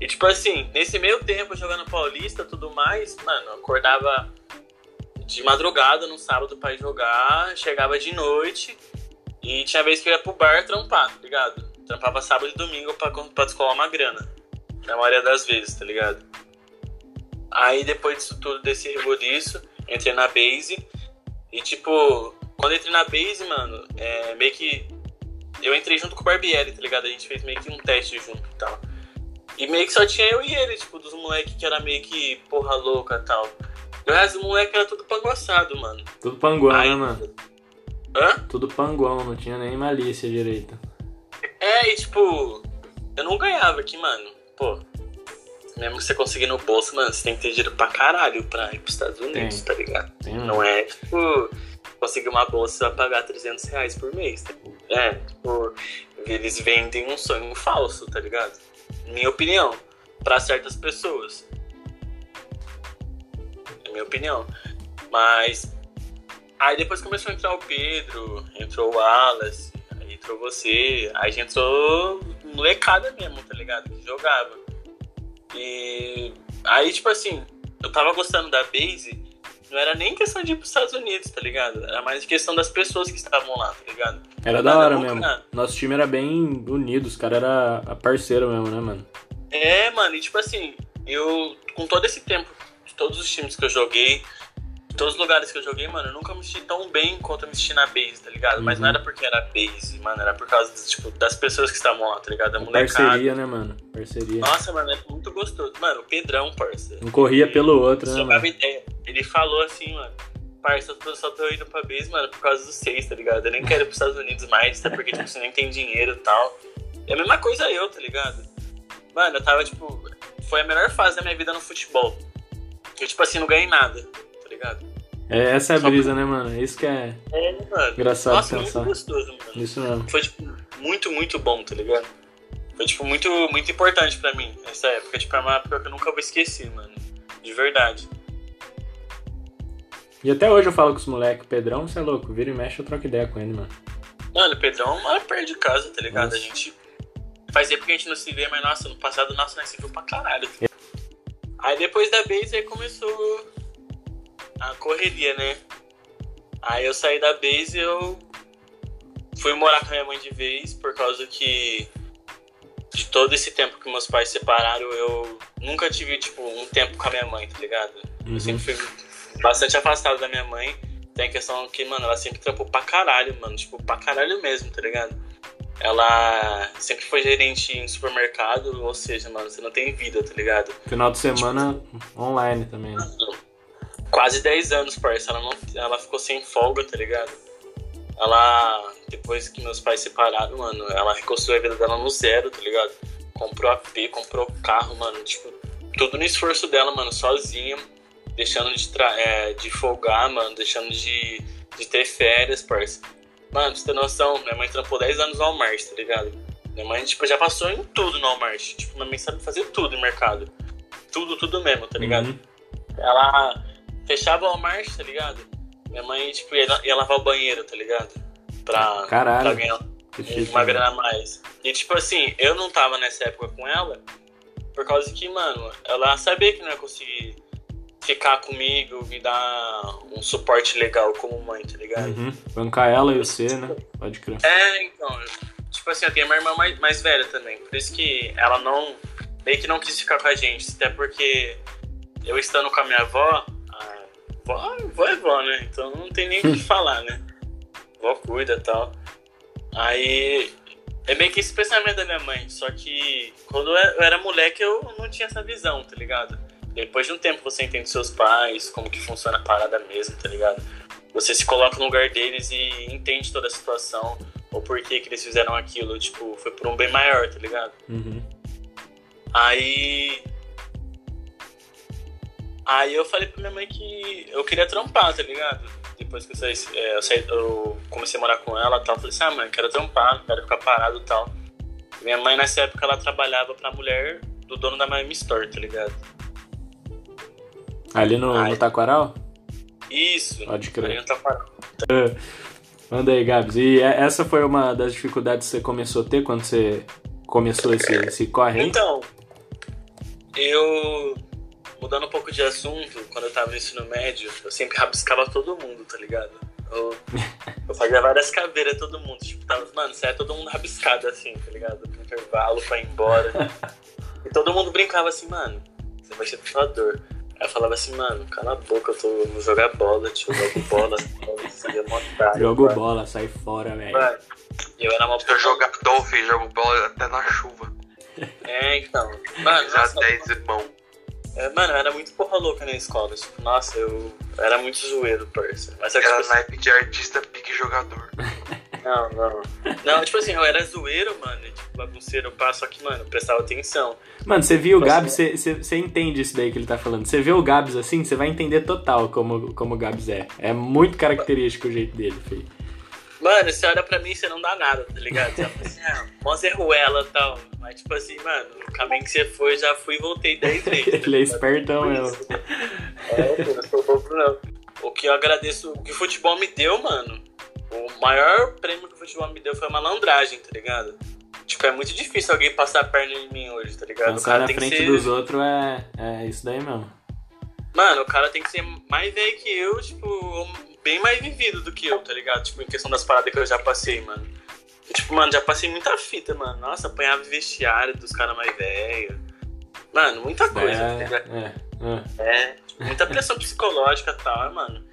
E tipo assim, nesse meio tempo jogando Paulista tudo mais, mano, acordava de madrugada no sábado pra ir jogar, chegava de noite e tinha vez que eu ia pro bar trampar, tá ligado? Trampava sábado e domingo pra, pra descolar uma grana. Na maioria das vezes, tá ligado? Aí depois disso tudo, desse rebuliço, entrei na base e tipo, quando entrei na base, mano, é meio que eu entrei junto com o Barbieri, tá ligado? A gente fez meio que um teste junto e tal. E meio que só tinha eu e ele, tipo, dos moleques que era meio que porra louca e tal. E o resto do moleque era tudo panguaçado, mano. tudo panguão, Aí- né, mano? Hã? Tudo panguão, não tinha nem malícia direita. É, e tipo, eu não ganhava aqui, mano. Pô, mesmo que você conseguir no bolso, mano, você tem que ter dinheiro pra caralho pra ir pros Estados Unidos, tá ligado? Tem, Não é, tipo, conseguir uma bolsa você vai pagar 300 reais por mês. Tá? É, tipo, eles vendem um sonho falso, tá ligado? Minha opinião, pra certas pessoas. É minha opinião. Mas, aí depois começou a entrar o Pedro, entrou o Wallace, aí entrou você, aí já entrou molecada mesmo, tá ligado? Que jogava. E aí, tipo assim, eu tava gostando da base, não era nem questão de ir pros Estados Unidos, tá ligado? Era mais questão das pessoas que estavam lá, tá ligado? Era da Nada hora mesmo. Nosso time era bem unido, os caras eram parceiro mesmo, né, mano? É, mano, e tipo assim, eu, com todo esse tempo, de todos os times que eu joguei, de todos os lugares que eu joguei, mano, eu nunca me senti tão bem quanto eu me senti na base, tá ligado? Mas Uhum. não era porque era base, mano, era por causa, tipo, das pessoas que estavam lá, tá ligado? Da molecada. Parceria, né, mano? Parceria. Nossa, mano, é muito gostoso. Mano, o Pedrão, parça. Um corria pelo outro, né, Jogava ideia. Ele falou assim, mano. Parça, eu tô- só tô indo pra base, mano, por causa dos seis, tá ligado? Eu nem quero ir pros Estados Unidos mais, até porque, tipo, você nem tem dinheiro e tal. É a mesma coisa eu, tá ligado? Mano, eu tava, tipo... Foi a melhor fase da minha vida no futebol. Eu, tipo assim, não ganhei nada, tá ligado? É, essa é a brisa, né, mano? É isso que é É, mano. engraçado Nossa, pensar. muito gostoso, mano. Isso mesmo. Foi, tipo, muito, muito bom, tá ligado? Foi, tipo, muito, muito importante pra mim, essa época. Tipo, é uma época que eu nunca vou esquecer, mano. De verdade. E até hoje eu falo com os moleques, Pedrão, você é louco, vira e mexe, eu troco ideia com ele, mano. Mano, o Pedrão mora perto de casa, tá ligado? Nossa. A gente faz tempo que a gente não se vê, mas nossa, no passado, nossa, nós se viu pra caralho. Aí depois da base aí começou a correria, né? Aí eu saí da base e eu fui morar com a minha mãe de vez, por causa que de todo esse tempo que meus pais separaram, eu nunca tive, tipo, um tempo com a minha mãe, tá ligado? Uhum. Eu sempre fui bastante afastado da minha mãe. Tem a questão que, mano, ela sempre trampou pra caralho, mano. Tipo, pra caralho mesmo, tá ligado? Ela sempre foi gerente em supermercado, ou seja, mano, você não tem vida, tá ligado? Final de semana online também. né? Quase 10 anos, parça. Ela, não, ela ficou sem folga, tá ligado? Ela, depois que meus pais separaram, mano, ela reconstruiu a vida dela no zero, tá ligado? Comprou AP, comprou carro, mano, tipo, tudo no esforço dela, mano, sozinha, deixando de, é, de folgar, mano, deixando de, de ter férias, parça. Mano, pra você ter noção, minha mãe trampou 10 anos no Walmart, tá ligado? Minha mãe, tipo, já passou em tudo no Walmart. Tipo, minha mãe sabe fazer tudo no mercado. Tudo, tudo mesmo, tá ligado? Uhum. Ela fechava o Walmart, tá ligado? Minha mãe, tipo, ia, ia lavar o banheiro, tá ligado? Pra, Caralho. pra ganhar chique, uma grana a mais. E, tipo assim, eu não tava nessa época com ela, por causa que, mano, ela sabia que não ia conseguir ficar comigo, me dar um suporte legal como mãe, tá ligado? Uhum. Bancar ela e você, né? Pode crer. É, então, tipo assim, eu tenho uma irmã mais, mais velha também, por isso que ela não, meio que não quis ficar com a gente, até porque eu estando com a minha avó, a vó, vó é vó, né? Então não tem nem o que falar, né? Vó cuida e tal. Aí é meio que esse pensamento da minha mãe, só que quando eu era moleque eu não tinha essa visão, tá ligado? Depois de um tempo você entende seus pais, como que funciona a parada mesmo, tá ligado? Você se coloca no lugar deles e entende toda a situação, ou por que que eles fizeram aquilo, tipo, foi por um bem maior, tá ligado? Uhum. Aí. Aí eu falei pra minha mãe que eu queria trampar, tá ligado? Depois que eu, saí, é, eu, saí- eu comecei a morar com ela e tal, eu falei assim, ah mãe, quero trampar, quero ficar parado e tal. Minha mãe nessa época ela trabalhava pra mulher do dono da Miami Store, tá ligado? Ali no, no Taquaral? Isso. Pode crer. Aí eu tava- Manda aí, Gabs. E e- essa foi uma das dificuldades que você começou a ter quando você começou esse, esse corre aí? Então, eu. Mudando um pouco de assunto, quando eu tava no ensino médio, eu sempre rabiscava todo mundo, tá ligado? Eu, eu fazia várias caveiras todo mundo. Tipo, tava, mano, saia todo mundo rabiscado assim, tá ligado? No intervalo pra ir embora. e todo mundo brincava assim, mano, você vai ser tatuador. Aí eu falava assim, mano, cala a boca, eu tô vou jogar bola, tio, eu jogo bola, você é otário, Jogo mano. bola, sai fora, velho. Eu era uma Eu jogador, filho, jogo bola até na chuva. É, então. Mano, Já nossa, 10 irmão. É, mano, eu era muito porra louca na escola. Tipo, nossa, eu era muito zoeiro, parça. Mas é Era tipo, naipe de artista pique jogador. não, não. Não, tipo assim, eu era zoeiro, mano, tipo, bagunceiro, pá, só que, mano, eu prestava atenção. Mano, você viu o Você- Gabs, você, você, entende isso daí que ele tá falando. Você vê o Gabs assim, você vai entender total como, como o Gabs é. É muito característico o jeito dele, filho. Mano, você olha pra mim e você não dá nada, tá ligado? Você fala assim, ah, mó Zé Ruela e tal. Mas, tipo assim, mano, o caminho que você foi, já fui e voltei 10 vezes. tá Ele é espertão isso. É, eu não sou bobo, não. O que eu agradeço, o que o futebol me deu, mano, o maior prêmio que o futebol me deu foi a malandragem, tá ligado? Tipo, é muito difícil alguém passar a perna em mim hoje, tá ligado? Pensar na tem que frente ser- dos outros é, é isso daí mesmo. Mano, o cara tem que ser mais velho que eu, tipo, bem mais vivido do que eu, tá ligado? Tipo, em questão das paradas que eu já passei, mano. Tipo, mano, já passei muita fita, mano. Nossa, apanhava vestiário dos caras mais velhos. Mano, muita coisa, tá ligado? É, é, é. É, muita pressão psicológica e tal, mano.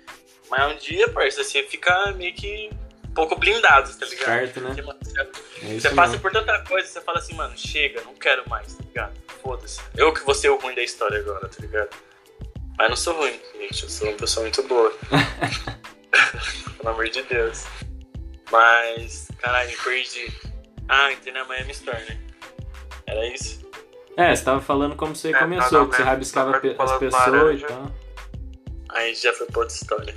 Mas um dia, parça, você fica meio que um pouco blindado, tá ligado? Esperto, né? Porque, mano, você- É você isso passa por tanta coisa, você fala assim, mano, chega, não quero mais, tá ligado? Foda-se. Eu que vou ser o ruim da história agora, tá ligado? Mas não sou ruim, gente, eu sou uma pessoa muito boa. Pelo amor de Deus. Mas, caralho, perdi. Ah, entrei na Miami Store, né? Era isso? É, você tava falando como você É, começou, tá que você na- rabiscava as pessoas laranja. e tal. Aí já foi pra outra história.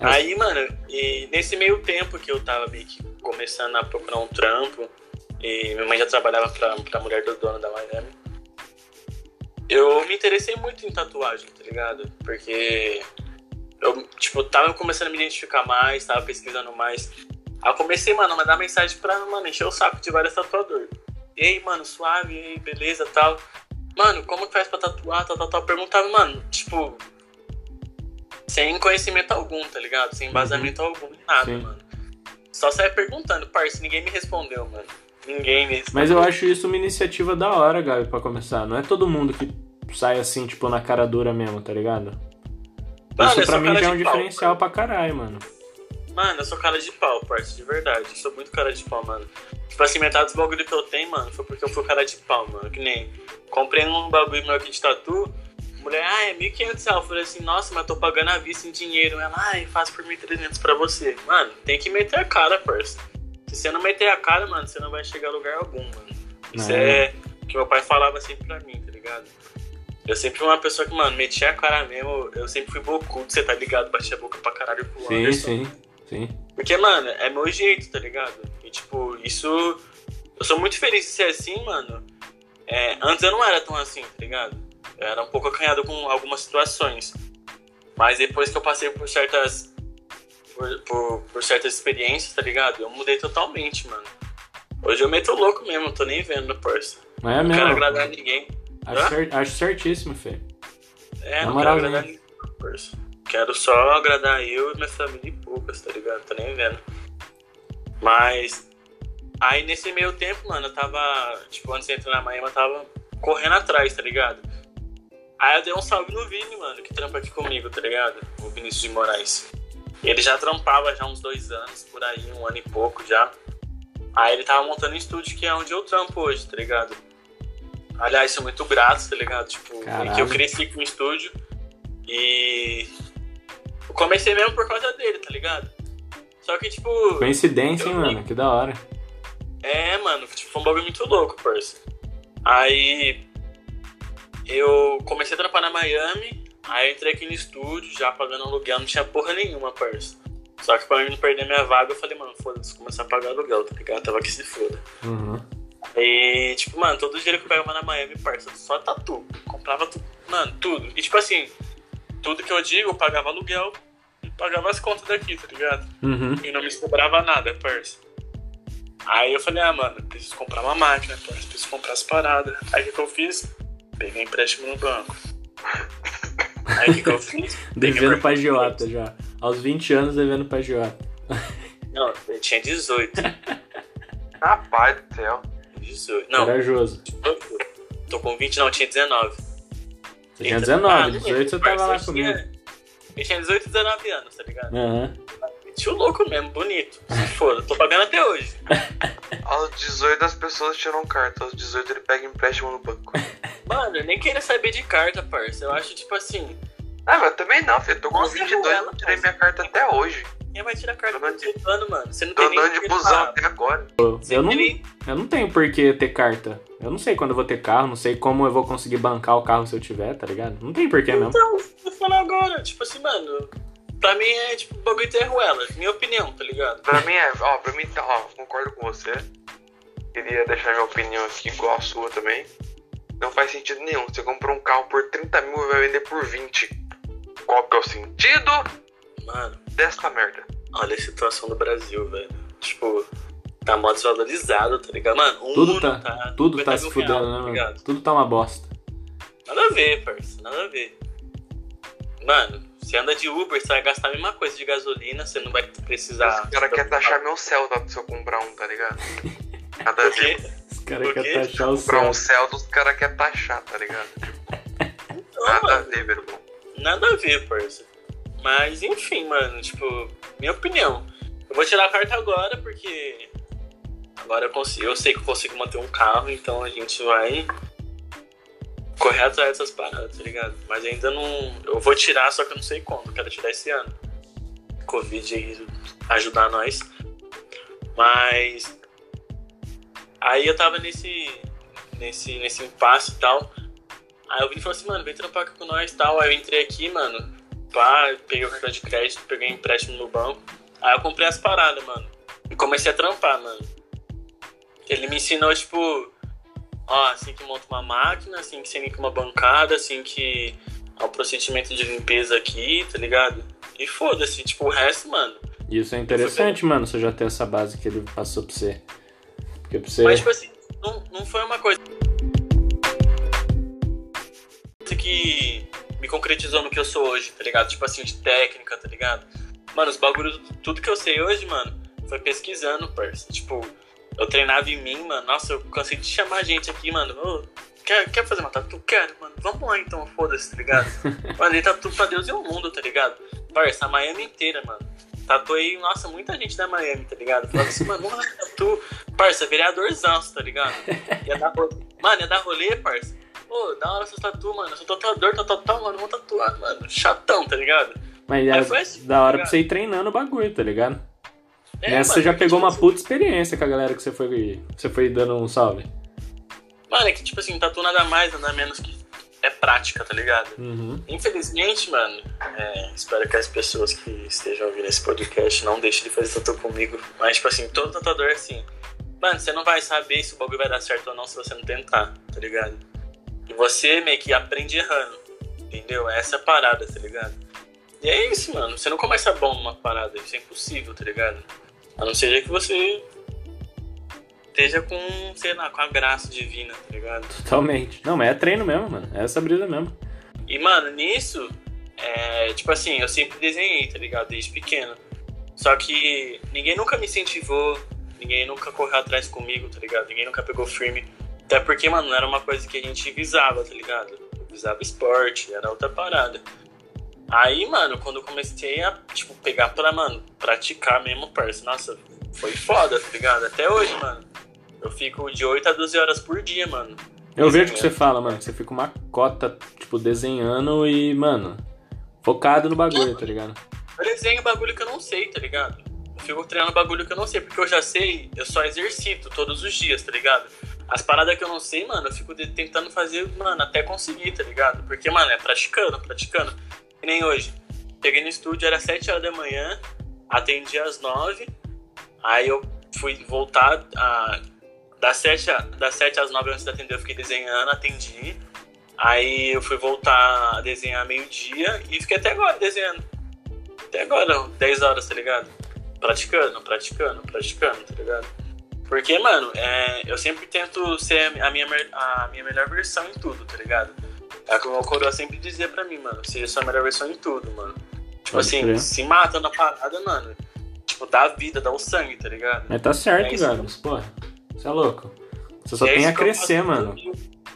É. Aí, mano, e nesse meio tempo que eu tava meio que começando a procurar um trampo, e minha mãe já trabalhava pra, pra mulher do dono da Miami, eu me interessei muito em tatuagem, tá ligado? Porque eu, tipo, tava começando a me identificar mais, tava pesquisando mais. Aí eu comecei, mano, a mandar mensagem pra, mano, encher o saco de vários tatuadores. ei, mano, suave, ei, beleza, tal. Mano, como que faz pra tatuar, tal, tal, tal. Perguntava, mano, tipo, sem conhecimento algum, tá ligado? Sem embasamento algum, nada, Sim. mano. Só saia perguntando, parça, ninguém me respondeu, mano. Ninguém me respondeu. Mas eu acho isso uma iniciativa da hora, Gabi, pra começar. Não é todo mundo que sai assim, tipo, na cara dura mesmo, tá ligado? Mano, isso pra mim cara já é um pau, diferencial pra caralho, mano. Mano, eu sou cara de pau, parça, de verdade. Eu sou muito cara de pau, mano. Tipo assim, metade dos bagulho que eu tenho, mano, foi porque eu fui cara de pau, mano. Que nem. Comprei um bagulho meu aqui de tatu. Mulher, ah, é 1.500 reais. Eu falei assim, nossa, mas tô pagando à vista em dinheiro. Ela, ai, faço por 1.300 pra você. Mano, tem que meter a cara, parça. Se você não meter a cara, mano, você não vai chegar a lugar algum, mano. Isso É. é o que meu pai falava sempre pra mim, tá ligado? Eu sempre fui uma pessoa que, mano, metia a cara mesmo. Eu sempre fui bocudo, você tá ligado? Batia a boca pra caralho com o Sim, Anderson. sim, sim. Porque, mano, é meu jeito, tá ligado? E, tipo, isso. Eu sou muito feliz de ser assim, mano. É, antes eu não era tão assim, tá ligado? Era um pouco acanhado com algumas situações. Mas depois que eu passei por certas. Por, por, por certas experiências, tá ligado? Eu mudei totalmente, mano. Hoje eu meto louco mesmo, não tô nem vendo, parça. Mas é Não quero mesmo. agradar ninguém. Acho, acho certíssimo, Fê. É, Na não quero agradar né? ninguém, parça. Quero só agradar eu e minha família e poucas, tá ligado? Tô nem vendo. Mas. Aí nesse meio tempo, mano, eu tava. Tipo, antes de entrar na Miami, eu tava correndo atrás, tá ligado? Aí eu dei um salve no Vini, mano, que trampa aqui comigo, tá ligado? O Vinícius de Moraes. Ele já trampava já uns dois anos, por aí, um ano e pouco já. Aí ele tava montando um estúdio que é onde eu trampo hoje, tá ligado? Aliás, sou muito grato, tá ligado? Tipo, Caralho. que eu cresci com o estúdio e eu comecei mesmo por causa dele, tá ligado? Só que, tipo, Coincidência, hein, Eu- mano? Que da hora. é, mano, tipo, foi um bagulho muito louco, parça. Aí eu comecei a trampar na Miami, aí entrei aqui no estúdio, já pagando aluguel, não tinha porra nenhuma, parça. Só que pra mim não perder minha vaga, eu falei, mano, foda-se, começar a pagar aluguel, tá ligado? Tava que se foda. Uhum. E, tipo, mano, todo dinheiro que eu pegava na Miami, parça, só tatu. Comprava tudo, mano, tudo. E, tipo assim, tudo que eu digo, eu pagava aluguel e pagava as contas daqui, tá ligado? Uhum. E não me sobrava nada, parça. Aí eu falei, ah, mano, preciso comprar uma máquina, parça, preciso comprar as paradas. Aí o que, que eu fiz? Peguei empréstimo no banco. Aí o que, que eu fiz? Devendo pra no Giota já. Aos 20 anos devendo pra Giota. Não, eu tinha 18. Rapaz do céu. 18. Não, Corajoso. tô com 20, não, eu tinha 19. Você tinha Ah, 19, não 18 você lembro, tava lá comigo. Eu tinha 18 e 19 anos, tá ligado? Aham. Tio louco mesmo, bonito. Se foda, tô pagando até hoje. Aos 18 as pessoas tiram carta, aos 18 ele pega empréstimo no banco. Mano, eu nem queria saber de carta, parça. Eu acho, tipo assim, Ah, mas eu também não, filho. Tô com Nossa, 22 ela, não tirei minha carta até hoje. quem vai tirar carta com 18 anos, mano? Você não Tô tem nem de busão pra- até agora. Eu não, eu não tenho por que ter carta. Eu não sei quando eu vou ter carro, não sei como eu vou conseguir bancar o carro se eu tiver, tá ligado? Não tem por que mesmo. Então, vou falar agora. Tipo assim, mano, pra mim é tipo bagulho de terruela. Minha opinião, tá ligado? Pra mim é, ó, pra mim tá, ó, concordo com você. Queria deixar minha opinião aqui igual a sua também. Não faz sentido nenhum. Você comprou um carro por 30 mil e vai vender por 20. Qual que é o sentido Mano, desta merda? olha a situação do Brasil, velho. Tipo, tá mó desvalorizado, tá ligado? Mano, um Tudo Uno tá, tudo 50 tá se fudendo, real, né, tá mano? ligado? Tudo tá uma bosta. Nada a ver, parça, nada a ver. Mano, você anda de Uber, você vai gastar a mesma coisa de gasolina, você não vai precisar. Os caras querem taxar meu Celta se eu comprar um, tá ligado? Nada a Caras querem taxar o Comprar céu. um Celta, os caras querem taxar, tá ligado? Não, Nada a mano, ver, meu irmão. nada a ver, parça. Mas, enfim, mano, tipo, minha opinião. Eu vou tirar a carta agora porque. Agora eu, consigo, eu sei que eu consigo manter um carro, então a gente vai correr atrás dessas paradas, tá ligado? Mas ainda não. Eu vou tirar, só que eu não sei quando. Eu quero tirar esse ano. Covid aí ajudar nós. Mas. Aí eu tava nesse. Nesse, nesse impasse e tal. Aí eu vim e falei assim, mano, vem trampar aqui com nós e tal. Aí eu entrei aqui, mano. Pá, peguei o cartão de crédito, peguei um empréstimo no banco. Aí eu comprei as paradas, mano. E comecei a trampar, mano. Ele me ensinou, tipo, ó, assim que monta uma máquina, assim que você limpa uma bancada, assim que o procedimento de limpeza aqui, tá ligado? E foda-se, tipo, o resto, mano. Isso é interessante, mano, você já ter essa base que ele passou pra você. Porque pra você. Mas, tipo assim, não, não foi uma coisa que me concretizou no que eu sou hoje, tá ligado? Tipo assim, de técnica, tá ligado? Mano, os bagulhos, tudo que eu sei hoje, mano, foi pesquisando, parça. Tipo, eu treinava em mim, mano. Nossa, eu cansei de chamar gente aqui, mano. Ô, quer, quer fazer uma tatu? Quero, mano. Vamos lá então, foda-se, tá ligado? Mandei tatu pra Deus e o mundo, tá ligado? Parça, a Miami inteira, mano. Tatuei, nossa, muita gente da Miami, tá ligado? Falava assim, mano, vamos lá, tatu. Parça, vereadorzão, tá ligado? Ia dar rolê. Mano, ia dar rolê, parça. Pô, da hora essas tatu, mano. Eu sou tatuador, tá, tatuado, mano. Vamos tatuar, mano. Chatão, tá ligado? Mas é assim, da tá hora pra ligado? você ir treinando o bagulho, tá ligado? É, Nessa mano, você já pegou tipo uma assim, puta experiência com a galera que você foi, você foi dando um salve. Mano, é que, tipo assim, tatu nada mais, nada menos que é prática, tá ligado? Uhum. Infelizmente, mano, é, espero que as pessoas que estejam ouvindo esse podcast não deixem de fazer tatu comigo. Mas, tipo assim, todo tatuador é assim. Mano, você não vai saber se o bagulho vai dar certo ou não se você não tentar, tá ligado? E você meio que aprende errando, entendeu? Essa é a parada, tá ligado? E é isso, mano. Você não começa bom numa parada, isso é impossível, tá ligado? A não ser que você esteja com, sei lá, com a graça divina, tá ligado? Totalmente. Não, mas é treino mesmo, mano. É essa brisa mesmo. E, mano, nisso, é, tipo assim, eu sempre desenhei, tá ligado? Desde pequeno. Só que ninguém nunca me incentivou, ninguém nunca correu atrás comigo, tá ligado? Ninguém nunca pegou firme. Até porque, mano, não era uma coisa que a gente visava, tá ligado? Eu visava esporte, era outra parada. Aí, mano, quando eu comecei a, tipo, pegar pra, mano, praticar mesmo, parça, nossa, foi foda, tá ligado? Até hoje, mano. Eu fico de 8 a 12 horas por dia, mano. Eu vejo o que você fala, mano. que Você fica uma cota, tipo, desenhando e, mano, focado no bagulho, tá ligado? Eu desenho bagulho que eu não sei, tá ligado? Eu fico treinando bagulho que eu não sei, porque eu já sei, eu só exercito todos os dias, tá ligado? As paradas que eu não sei, mano, eu fico tentando fazer, mano, até conseguir, tá ligado? Porque, mano, é praticando, praticando. Que nem hoje. Cheguei no estúdio, era 7 horas da manhã, atendi às 9, aí eu fui voltar a, das, 7, a- das 7 às 9 antes de atender, eu fiquei desenhando, atendi. Aí eu fui voltar a desenhar meio-dia e fiquei até agora desenhando. Até agora, 10 horas, tá ligado? Praticando, praticando, praticando, tá ligado? Porque, mano, é, eu sempre tento ser a minha, a minha melhor versão em tudo, tá ligado? É o que o meu coroa sempre dizia pra mim, mano. Seja sua melhor versão em tudo, mano. Tipo Pode assim, crer. se mata na parada, mano. Tipo, dá a vida, dá o sangue, tá ligado? Mas tá certo, É. Mas, porra, você é louco. Você só é tem a que crescer, mano.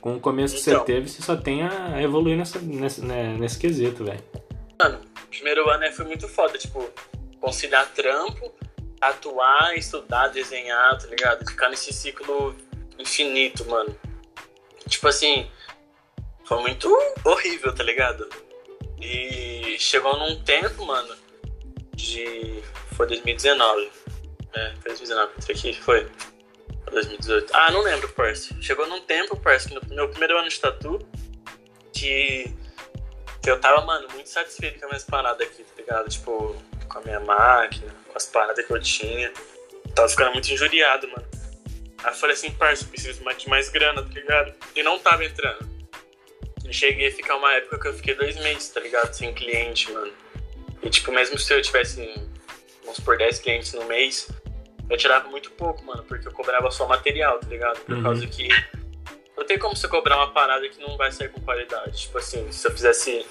Com o começo que Então. você teve, você só tem a evoluir nessa, nesse, né, nesse quesito, velho. primeiro ano foi muito foda, tipo, conciliar trampo, atuar, estudar, desenhar, tá ligado? Ficar nesse ciclo infinito, mano. Tipo assim, foi muito horrível, tá ligado? E chegou num tempo, mano, de. Foi 2019. É, foi 2019 que entrei aqui? Foi. Foi 2018. Ah, não lembro, parça. Chegou num tempo, que no meu primeiro ano de tatu, que que eu tava, mano, muito satisfeito com as minhas paradas aqui, tá ligado? Tipo, com a minha máquina, com as paradas que eu tinha. Tava ficando muito injuriado, mano. Aí eu falei assim, eu preciso de mais grana, tá ligado? E não tava entrando. E cheguei a ficar uma época que eu fiquei dois meses, tá ligado? Sem cliente, mano. E tipo, mesmo se eu tivesse, vamos por 10 clientes no mês, eu tirava muito pouco, mano, porque eu cobrava só material, tá ligado? Por Uhum. causa que não tem como você cobrar uma parada que não vai sair com qualidade. Tipo assim, se eu fizesse,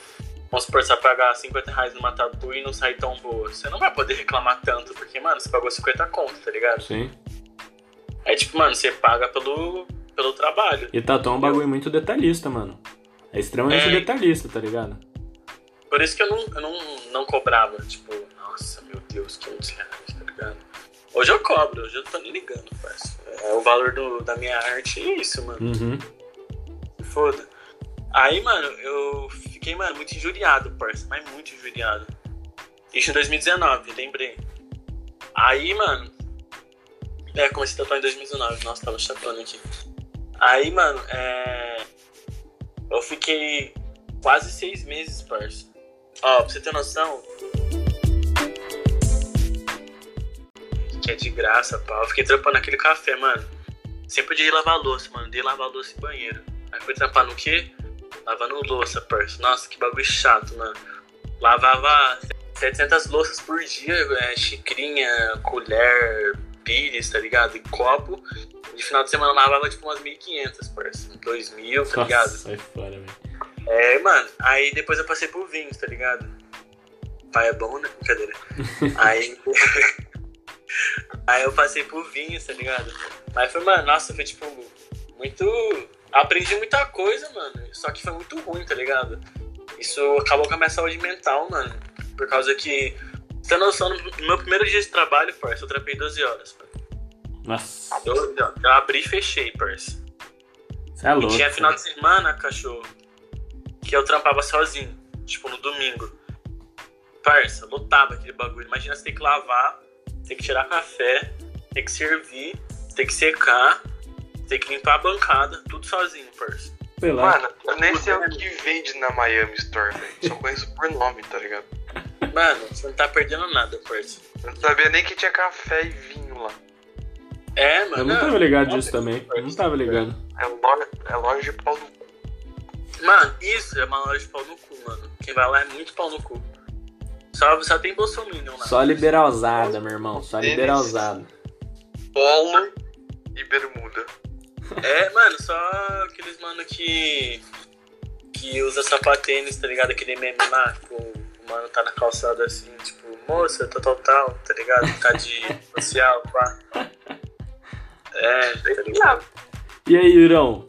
vamos supor, você vai pagar 50 reais numa tatu e não sair tão boa, você não vai poder reclamar tanto, porque, mano, você pagou 50 conto, tá ligado? Sim. Aí, tipo, mano, você paga pelo, pelo trabalho. E tatu é um bagulho muito detalhista, mano. É extremamente É. detalhista, tá ligado? Por isso que eu não, eu não, não cobrava, tipo, nossa, Deus, 500 reais, tá ligado? Hoje eu cobro, hoje eu tô nem ligando, parça. É o valor do, da minha arte é isso, mano. Uhum. Se foda. Aí, mano, eu fiquei, mano, muito injuriado, parça. Mas muito injuriado. Isso em 2019, lembrei. Aí, mano. É, comecei a tatuar em 2019. Nossa, tava chapando aqui. Aí, mano, é. Eu fiquei quase seis meses, parça. Ó, pra você ter noção. Que é de graça, pau. Eu fiquei trampando naquele café, mano. Sempre de lavar louça, mano. De lavar louça e banheiro. Aí fui trampar no quê? Lavando louça, parça. Nossa, que bagulho chato, mano. Lavava 700 louças por dia, é, xicrinha, colher, pires, tá ligado? E copo. de final de semana lavava tipo umas 1.500, parça. 2.000, tá ligado? Nossa, sai fora, velho. É, mano. Aí depois eu passei por vinhos, tá ligado? Pai é bom, né? Brincadeira. aí. aí eu passei por vinhos, tá ligado? Mas foi, mano, nossa, foi tipo. Muito. Aprendi muita coisa, mano. Só que foi muito ruim, tá ligado? Isso acabou com a minha saúde mental, mano. Por causa que. Você tem noção, no meu primeiro dia de trabalho, parça, eu trampei 12 horas. Parça. Nossa, 12 horas. Eu abri e fechei, parça. você é E louco. tinha final de semana, cachorro, que eu trampava sozinho, tipo no domingo. Parça, lotava aquele bagulho. Imagina você ter que lavar, ter que tirar café, ter que servir, ter que secar, ter que limpar a bancada, tudo sozinho, parça. Mano, eu nem sei o que vende na Miami Store, velho. Só conheço por nome, tá ligado? Mano, você não tá perdendo nada, parça. Eu não sabia nem que tinha café e vinho lá. É, mano. eu não tava ligado disso também. Eu não tava ligado. É loja, é loja de pau no cu. Mano, isso é uma loja de pau no cu, mano. Quem vai lá é muito pau no cu. Só, só tem Bolsonaro lá. Só liberalzada, meu irmão. Só liberalzada. Polo e bermuda. É, mano, só aqueles mano que. que usa sapatênis, tá ligado? Aquele meme lá, tipo, o mano tá na calçada assim, tipo, moça, tal, tal, tal, tá ligado? Tá de social, pá. É, tá ligado? E aí, Yurão?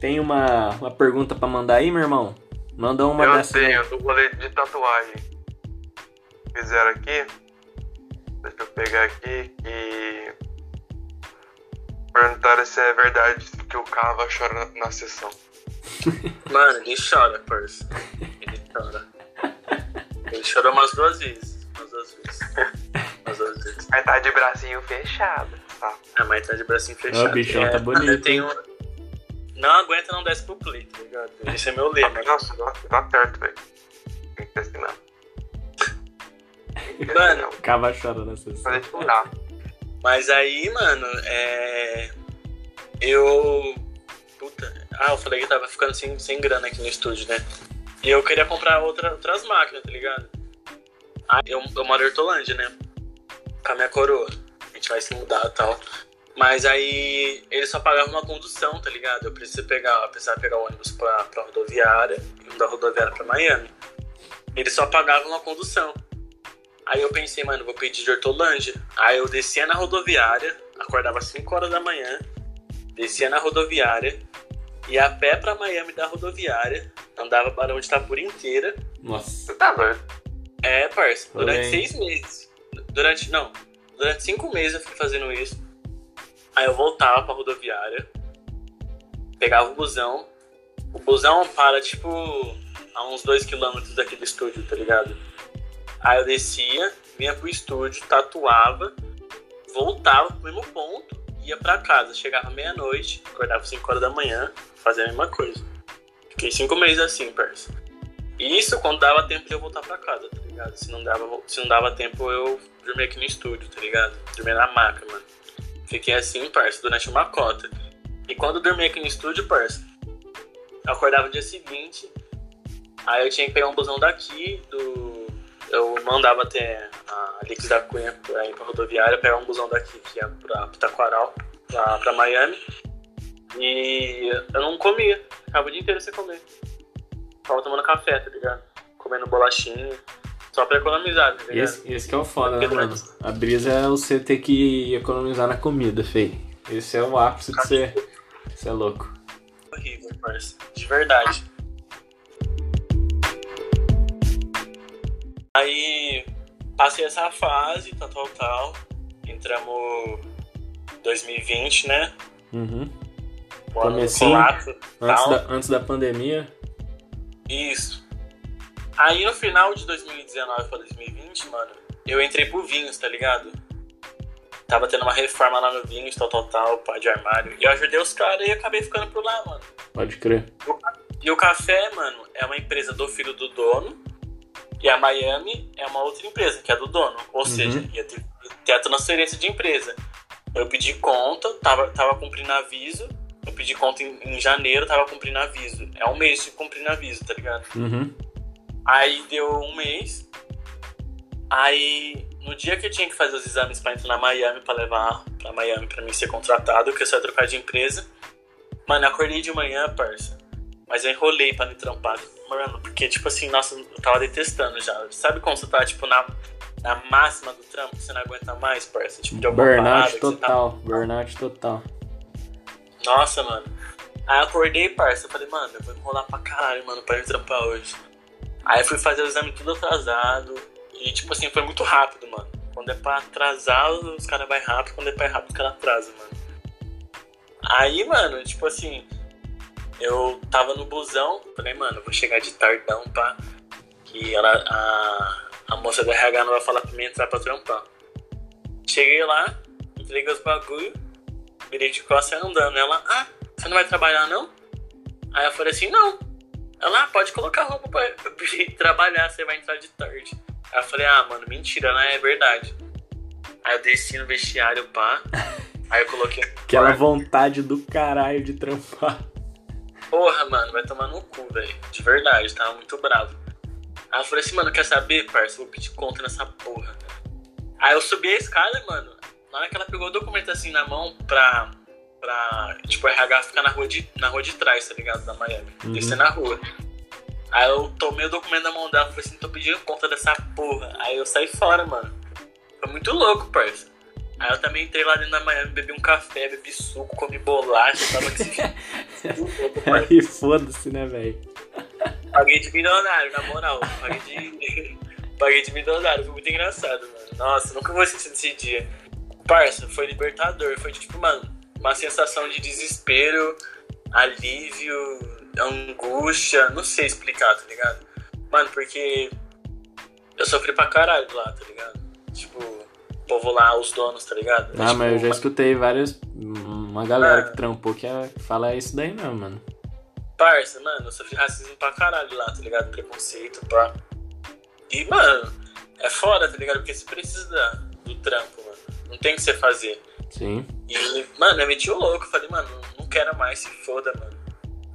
Tem uma, uma pergunta pra mandar aí, meu irmão? Manda uma eu dessas aí. tenho, do rolê de tatuagem. Fizeram aqui. Deixa eu pegar aqui que. Perguntaram se é verdade que o Cava chora na, na sessão. Mano, ele chora, parça. Ele chora. Ele chorou umas duas vezes. Umas duas vezes. Umas duas vezes. Mas tá de bracinho fechado, tá? A mãe tá de bracinho fechado. Ó, o bichão É, tá bonito, Eu tenho. Não aguenta, não desce pro play, tá ligado? Esse é meu lema. Nossa, tá, tá certo, velho. Tem que ter assinado. Mano. assinado. Cava chora na sessão. Fazer chorar. Mas aí, mano, é. Eu. Puta. Ah, eu falei que tava ficando sem, sem grana aqui no estúdio, né? E eu queria comprar outra, outras máquinas, tá ligado? Aí eu, eu moro em Hortolândia, né? Com a minha coroa. A gente vai se mudar e tal. Mas aí eles só pagavam uma condução, tá ligado? Eu preciso pegar, eu precisava pegar o ônibus pra, pra rodoviária e um da rodoviária pra Miami. Eles só pagavam uma condução. Aí eu pensei, mano, vou pedir de Hortolândia. Aí eu descia na rodoviária, acordava às 5 horas da manhã, descia na rodoviária, ia a pé pra Miami da rodoviária, andava Barão de Itapura inteira. Nossa. Você tá doido? É, parça, durante seis meses. Durante, não, durante cinco meses eu fiquei fazendo isso. Aí eu voltava pra rodoviária, pegava o busão. O busão para, tipo, a uns 2km daqui do estúdio, tá ligado? Aí eu descia, vinha pro estúdio, tatuava, voltava pro mesmo ponto, ia pra casa. Chegava meia-noite, acordava 5 horas da manhã, fazia a mesma coisa. Fiquei cinco meses assim, parça. Isso quando dava tempo de eu voltar pra casa, tá ligado? Se não dava, se não dava tempo, eu dormia aqui no estúdio, tá ligado? Dormia na maca, mano. Fiquei assim, parça, durante uma cota. E quando eu dormia aqui no estúdio, parça, eu acordava no dia seguinte, aí eu tinha que pegar um busão daqui, do. Eu mandava até a Lix da Cunha pra ir pra rodoviária, pegar um busão daqui que ia pra Taquaral, pra, pra Miami. E eu não comia, ficava o dia inteiro sem comer. Ficava tomando café, tá ligado? Comendo bolachinha, só pra economizar, tá ligado? Esse, esse que é o foda, né, mano? A brisa é você ter que economizar na comida, fei. Esse é o ápice de ser. Você é louco. horrível, parça. De verdade. Aí passei essa fase, tal, tal, tal. Entramos 2020, né? Uhum. Comecinho. colapso, Antes da, antes da pandemia. Isso. Aí no final de 2019 pra 2020, mano, eu entrei pro Vinhos, tá ligado? Tava tendo uma reforma lá no Vinhos, tal, tal, tal, pá de armário. E eu ajudei os caras e acabei ficando por lá, mano. Pode crer. E o café, mano, é uma empresa do filho do dono. E a Miami é uma outra empresa, que é do dono. Ou seja, ia ter, ter a transferência de empresa. Eu pedi conta, tava, tava cumprindo aviso. Eu pedi conta em, em janeiro, tava cumprindo aviso. É um mês de cumprindo aviso, tá ligado? Uhum. Aí deu um mês. Aí no dia que eu tinha que fazer os exames pra entrar na Miami, pra levar pra Miami pra mim ser contratado, que eu só ia trocar de empresa. Mano, acordei de manhã, parça. Mas eu enrolei pra me trampar. Mano, porque, tipo assim, nossa, eu tava detestando já. Sabe quando você tá, tipo, na, na máxima do trampo, você não aguenta mais, parça? Tipo, de alguma parada Burnout você tá- total, burnout total. Nossa, mano. Aí eu acordei, parça. Eu falei, mano, eu vou enrolar pra caralho, mano, pra me trampar hoje. Aí eu fui fazer o exame tudo atrasado. E, tipo assim, foi muito rápido, mano. Quando é pra atrasar, os caras vai rápido. Quando é pra ir rápido, os caras atrasam, mano. Aí, mano, tipo assim, eu tava no busão. Falei, mano, vou chegar de tardão, pá. Que ela, a, a moça do RH não vai falar pra mim entrar pra trampar. Cheguei lá, entreguei os bagulho virei de costas e andando. Ela, ah, você não vai trabalhar não? Aí eu falei assim, não. Ela, ah, pode colocar roupa pra pra trabalhar, você vai entrar de tarde. Aí eu falei, ah, mano, mentira, né? É verdade. Aí eu desci no vestiário, pá. Aí eu coloquei. Aquela vontade do caralho de trampar. Porra, mano, vai tomar no cu, velho. De verdade, tava muito bravo. Aí eu falei assim, mano, quer saber, parça? Vou pedir conta nessa porra. Aí eu subi a escada, mano. Na hora que ela pegou o documento assim na mão pra. pra tipo, RH ficar na rua de, na rua de trás, tá ligado? Da Miami. Uhum. Descer na rua. Aí eu tomei o documento na mão dela e falei assim, tô pedindo conta dessa porra. Aí eu saí fora, mano. Foi muito louco, parça. Aí eu também entrei lá dentro da Miami, bebi um café, bebi suco, comi bolacha, tava louco, parça. Aí foda-se, né, velho? Paguei de milionário, na moral. Paguei de. Paguei de milionário, foi muito engraçado, mano. Nossa, nunca vou esquecer desse dia. Parça, foi libertador. Foi tipo, mano, uma sensação de desespero, alívio, angústia. Não sei explicar, tá ligado? Mano, porque eu sofri pra caralho lá, tá ligado? Tipo, povo lá, os donos, tá ligado? Ah, tipo, mas eu já uma- escutei várias. Uma galera Ah. que trampou que é- fala isso daí mesmo, mano. Parça, mano, eu sofri racismo pra caralho lá, tá ligado? Preconceito, pá. E, mano, é foda, tá ligado? Porque você precisa do trampo, mano. Não tem o que você fazer. Sim. E, mano, eu meti o louco. Falei, mano, não quero mais, se foda, mano.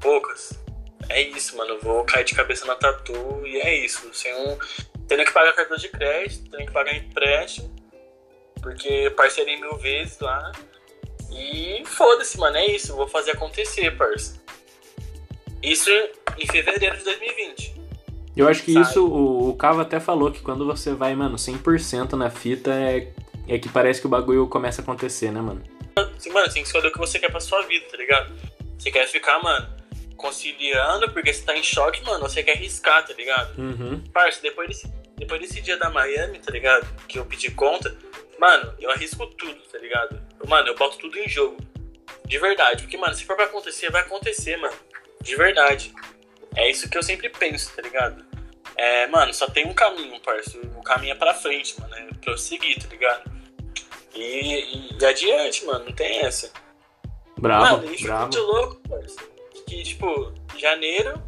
Poucas. É isso, mano. Eu vou cair de cabeça na tatu e é isso. Sem um... Tendo que pagar cartão de crédito, tendo que pagar empréstimo. Porque parcelei mil vezes lá. E foda-se, mano. É isso. Vou fazer acontecer, parça. Isso em fevereiro de 2020. Eu acho que Sabe? isso, o, o Cava até falou que quando você vai, mano, 100% na fita, é, é que parece que o bagulho começa a acontecer, né, mano? Mano, você tem que escolher o que você quer pra sua vida, tá ligado? Você quer ficar, mano, conciliando porque você tá em choque, mano, você quer arriscar, tá ligado? Uhum. Parça, depois desse, depois desse dia da Miami, tá ligado? Que eu pedi conta, mano, eu arrisco tudo, tá ligado? Mano, eu boto tudo em jogo. De verdade. Porque, mano, se for pra acontecer, vai acontecer, mano. De verdade. É isso que eu sempre penso, tá ligado? É, mano, só tem um caminho, parça. O caminho é pra frente, mano. É pra eu seguir, tá ligado? E, e, e adiante, mano. Não tem essa. Bravo, Mano, isso foi bravo. muito louco, parça. Que, tipo, janeiro,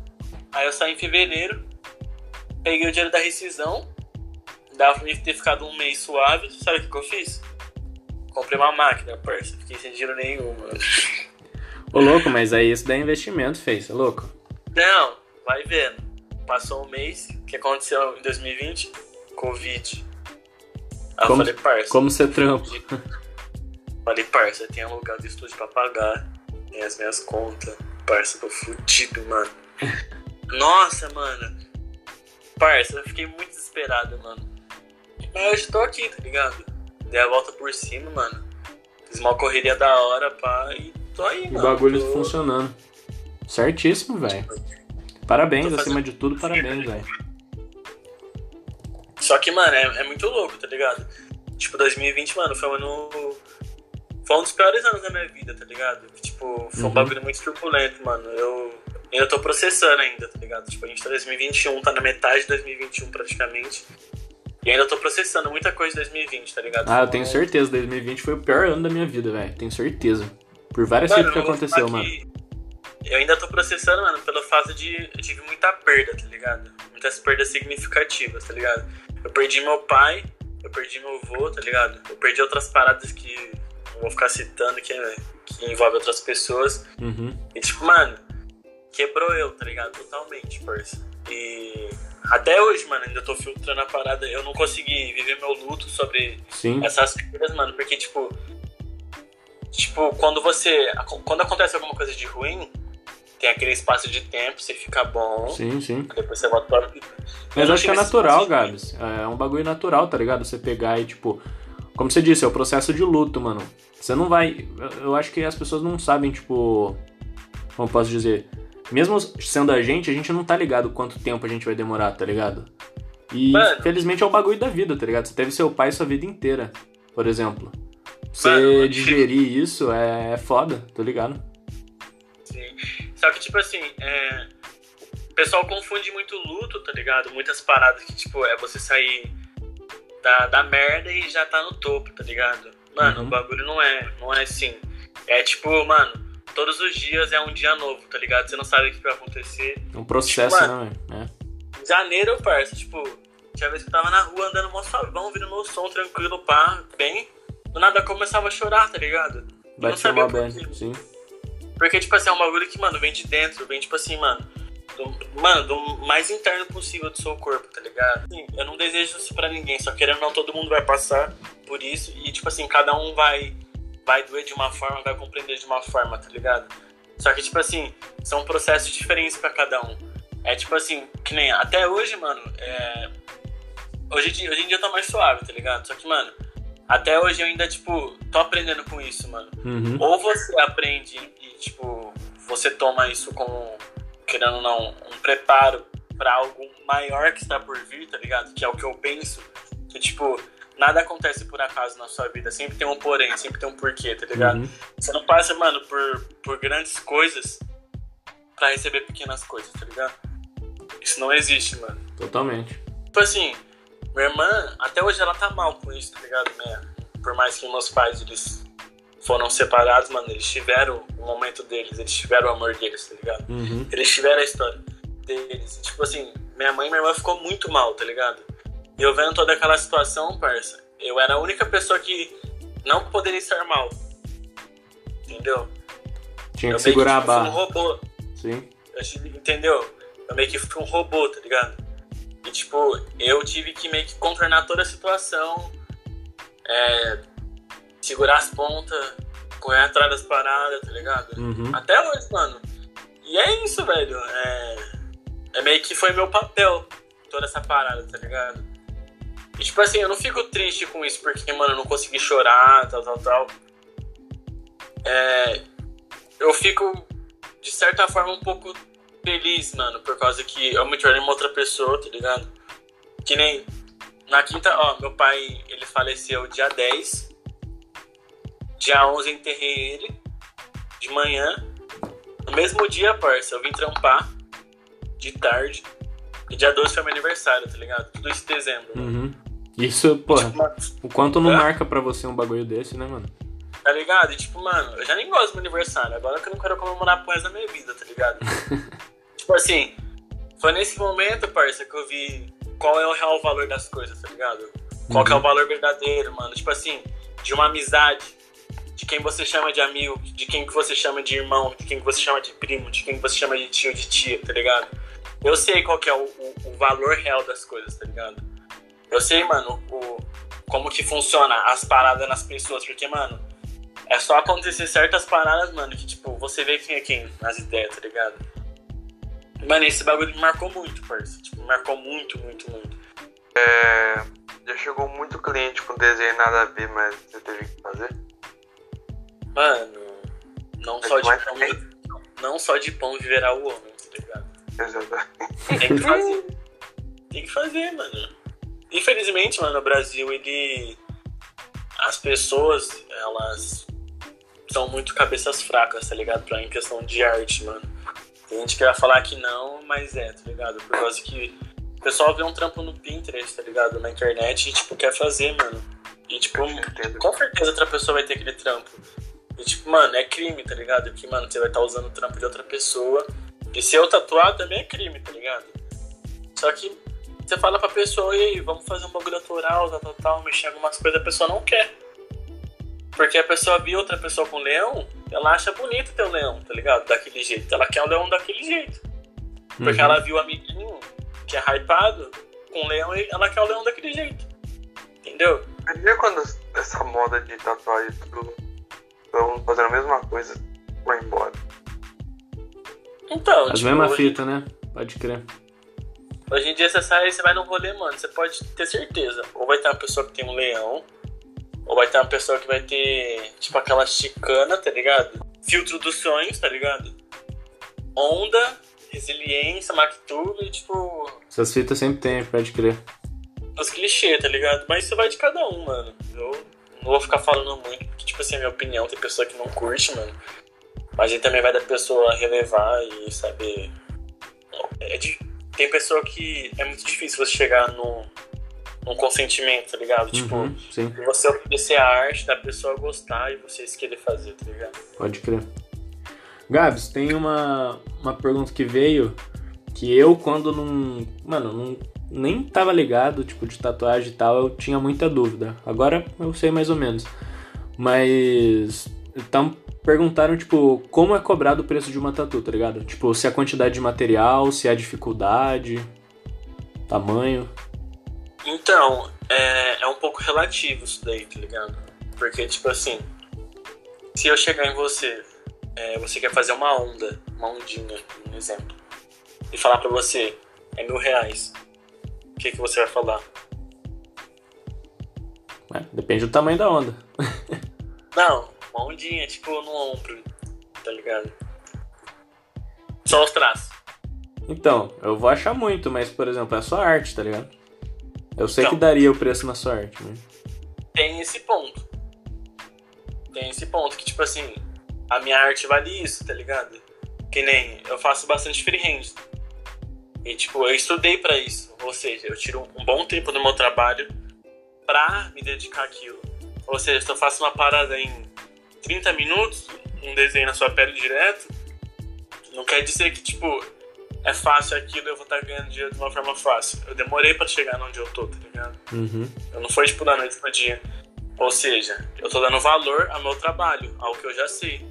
aí eu saí em fevereiro, peguei o dinheiro da rescisão, dava pra mim ter ficado um mês suave, sabe o que, que eu fiz? Comprei uma máquina, parça. Fiquei sem dinheiro nenhum, mano. Ô, louco, mas aí isso dá investimento, fez, é louco? Não, vai vendo. Passou um mês, o que aconteceu em 2020? Covid. Aí Como- eu falei, parça. Como você trampa? Falei, parça, tem alugado estúdio pra pagar. Tem as minhas contas. Parça, tô fudido, mano. Nossa, mano. Parça, eu fiquei muito desesperado, mano. Mas hoje tô aqui, tá ligado? Dei a volta por cima, mano. Fiz uma correria da hora, pá, e tô aí, O mano. bagulho tô... funcionando. Certíssimo, velho. Parabéns, fazendo- acima de tudo, parabéns, velho. Só que, mano, é, é muito louco, tá ligado? Tipo, 2020, mano, foi um ano. Foi um dos piores anos da minha vida, tá ligado? Tipo, foi um Uhum. bagulho muito turbulento, mano. Eu ainda tô processando ainda, tá ligado? Tipo, a gente tá em 2021, tá na metade de 2021 praticamente. E ainda tô processando muita coisa de 2020, tá ligado? Ah, eu tenho certeza, 2020 foi o pior ano da minha vida, velho. Tenho certeza. Por várias coisas que aconteceu, mano. Eu ainda tô processando, mano, pelo fato de eu tive muita perda, tá ligado? Muitas perdas significativas, tá ligado? Eu perdi meu pai, eu perdi meu avô, tá ligado? Eu perdi outras paradas que não vou ficar citando, que, que envolvem outras pessoas. Uhum. E tipo, mano, quebrou eu, tá ligado? Totalmente, parça. E até hoje, mano, ainda tô filtrando a parada. Eu não consegui viver meu luto sobre Sim. essas coisas, mano, porque, tipo. Tipo, quando você. Quando acontece alguma coisa de ruim, tem aquele espaço de tempo, você fica bom, Sim, sim. depois você volta pra. Mas não acho que é natural, Gabs. É um bagulho natural, tá ligado? Você pegar e, tipo. Como você disse, é o processo de luto, mano. Você não vai. eu- Eu acho que as pessoas não sabem, tipo. Como eu posso dizer? Mesmo sendo a gente, a gente não tá ligado quanto tempo a gente vai demorar, tá ligado? E Mano. felizmente é o bagulho da vida, tá ligado? Você teve seu pai sua vida inteira, por exemplo. Você Mano, digerir isso é foda, tá ligado? Sim. Só que, tipo assim, é... o pessoal confunde muito luto, tá ligado? Muitas paradas que, tipo, é você sair da, da merda e já tá no topo, tá ligado? Mano, Uhum. o bagulho não é, não é assim. É tipo, mano, todos os dias é um dia novo, tá ligado? Você não sabe o que vai acontecer. É um processo, Mano. né? É. Em janeiro, parça, tipo, tinha vez que eu tava na rua andando mó suavão, ouvindo meu som tranquilo, pá, bem. Do nada eu começava a chorar, tá ligado? Eu não sabia por quê. sim. Porque, tipo assim, é um bagulho que, mano, vem de dentro, vem, tipo assim, mano, do, mano, do mais interno possível do seu corpo, tá ligado? Assim, eu não desejo isso pra ninguém, só querendo não, todo mundo vai passar por isso e, tipo assim, cada um vai, vai doer de uma forma, vai compreender de uma forma, tá ligado? Só que, tipo assim, são processos diferentes pra cada um. É tipo assim, que nem até hoje, mano, é. Hoje, em dia- hoje em dia eu tô mais suave, tá ligado? Só que, mano, até hoje eu ainda, tipo, tô aprendendo com isso, mano. Uhum. Ou você aprende e, tipo, você toma isso como, querendo ou não, um preparo pra algo maior que está por vir, tá ligado? Que é o que eu penso. Que, tipo, nada acontece por acaso na sua vida. Sempre tem um porém, sempre tem um porquê, tá ligado? Uhum. Você não passa, mano, por, por grandes coisas pra receber pequenas coisas, tá ligado? Isso não existe, mano. Totalmente. Tipo assim, minha irmã, até hoje ela tá mal com isso, tá ligado, né? Por mais que meus pais, eles foram separados, mano, eles tiveram o momento deles, eles tiveram o amor deles, tá ligado? Uhum. Eles tiveram a história deles. E, tipo assim, minha mãe e minha irmã ficou muito mal, tá ligado? E eu vendo toda aquela situação, parça, eu era a única pessoa que não poderia estar mal. Entendeu? Tinha eu que segurar a meio que fui um barra. robô. Sim. Eu entendeu? Eu meio que fui um robô, tá ligado? E tipo, eu tive que meio que contornar toda a situação, é, segurar as pontas, correr atrás das paradas, tá ligado? Uhum. Até hoje, mano. E é isso, velho. É, é meio que foi meu papel, toda essa parada, tá ligado? E tipo assim, eu não fico triste com isso, porque, mano, eu não consegui chorar, tal, tal, tal. É, eu fico, de certa forma, um pouco feliz, mano, por causa que eu me tornei uma outra pessoa, tá ligado? Que nem na quinta, ó, meu pai, ele faleceu dia 10. Dia 11 eu enterrei ele, de manhã. No mesmo dia, parça, eu vim trampar, de tarde. E dia 12 foi meu aniversário, tá ligado? Tudo isso em dezembro. Uhum. Isso, porra, Tipo, mano, o quanto não Hã? marca pra você um bagulho desse, né, mano? Tá ligado? E tipo, mano, eu já nem gosto do meu aniversário. Agora que eu não quero comemorar resto da minha vida, tá ligado? tipo assim, foi nesse momento, parça, que eu vi qual é o real valor das coisas, tá ligado? Qual que é o valor verdadeiro, mano. Tipo assim, de uma amizade, de quem você chama de amigo, de quem que você chama de irmão, de quem que você chama de primo, de quem que você chama de tio, de tia, tá ligado? Eu sei qual que é o, o- o valor real das coisas, tá ligado? Eu sei, mano, o, como que funciona as paradas nas pessoas, porque, mano, é só acontecer certas paradas, mano, que, tipo, você vê quem é quem nas ideias, tá ligado? Mano, esse bagulho me marcou muito, parça. Tipo, me marcou muito, muito, muito. É, já chegou muito cliente com desenho nada a ver, mas você teve que fazer? Mano, não Mas só de mais pão, não só de pão viverá o homem, tá ligado? Exato. Tem que fazer. Tem que fazer, mano. Infelizmente, mano, no Brasil, ele. As pessoas, elas são muito cabeças fracas, tá ligado? Pra em questão de arte, mano. Tem gente que vai falar que não, mas é, tá ligado? Por causa que o pessoal vê um trampo no Pinterest, tá ligado? Na internet e, tipo, quer fazer, mano. E, tipo, com certeza outra pessoa vai ter aquele trampo. E, tipo, mano, é crime, tá ligado? Porque, mano, você vai estar usando o trampo de outra pessoa. E se eu tatuar também é crime, tá ligado? Só que você fala pra pessoa, e aí, vamos fazer um bagulho autoral, tal, tal, tal, mexer em algumas coisas, a pessoa não quer. Porque a pessoa viu outra pessoa com leão, ela acha bonito ter o leão, tá ligado? Daquele jeito. Ela quer o leão daquele jeito. Porque Uhum. ela viu o amiguinho que é hypado, com o leão, ela quer o leão daquele jeito. Entendeu? Imagina quando essa moda de tatuagem tudo estão fazendo a mesma coisa vai embora. Então, As tipo, mesmas hoje, fitas, né? Pode crer. Hoje em dia você sai, você vai num rolê, mano, você pode ter certeza. Ou vai ter uma pessoa que tem um leão, ou vai ter uma pessoa que vai ter, tipo, aquela chicana, tá ligado? Filtro dos sonhos, tá ligado? Onda, resiliência, Mactube, tipo, Essas fitas sempre tem, pode crer. os clichês, tá ligado? Mas isso vai de cada um, mano. Eu não vou ficar falando muito, porque, tipo assim, é minha opinião, tem pessoa que não curte, mano. Mas aí também vai da pessoa relevar e saber. É de- Tem pessoa que é muito difícil você chegar no, num consentimento, tá ligado? Tipo, Uhum, sim, você oferecer a arte da pessoa gostar e vocês querer fazer, tá ligado? pode crer. Gabs, tem uma, uma pergunta que veio que eu, quando não. Mano, não, nem tava ligado, tipo, de tatuagem e tal, eu tinha muita dúvida. Agora eu sei mais ou menos. Mas. Então, perguntaram, tipo, como é cobrado o preço de uma tatu, tá ligado? Tipo, se é a quantidade de material, se é a dificuldade, tamanho. Então, é, é um pouco relativo isso daí, tá ligado? Porque, tipo assim, se eu chegar em você, é, você quer fazer uma onda, uma ondinha, um exemplo, e falar pra você, é mil reais, o que, que você vai falar? É, depende do tamanho da onda. Não, uma ondinha, tipo, no ombro, tá ligado? Só os traços. Então, eu vou achar muito, mas, por exemplo, é só arte, tá ligado? Eu sei Então. que daria o preço na sua arte, né? tem esse ponto. Tem esse ponto que, tipo assim, a minha arte vale isso, tá ligado? Que nem eu faço bastante freehand. E, tipo, eu estudei pra isso. Ou seja, eu tiro um bom tempo do meu trabalho pra me dedicar àquilo. Ou seja, se eu faço uma parada em 30 minutos, um desenho na sua pele direto, não quer dizer que, tipo, é fácil aquilo eu vou estar ganhando dinheiro de uma forma fácil. Eu demorei pra chegar onde eu tô, tá ligado? Uhum. Eu não foi tipo da noite pro dia. Ou seja, eu tô dando valor ao meu trabalho, ao que eu já sei.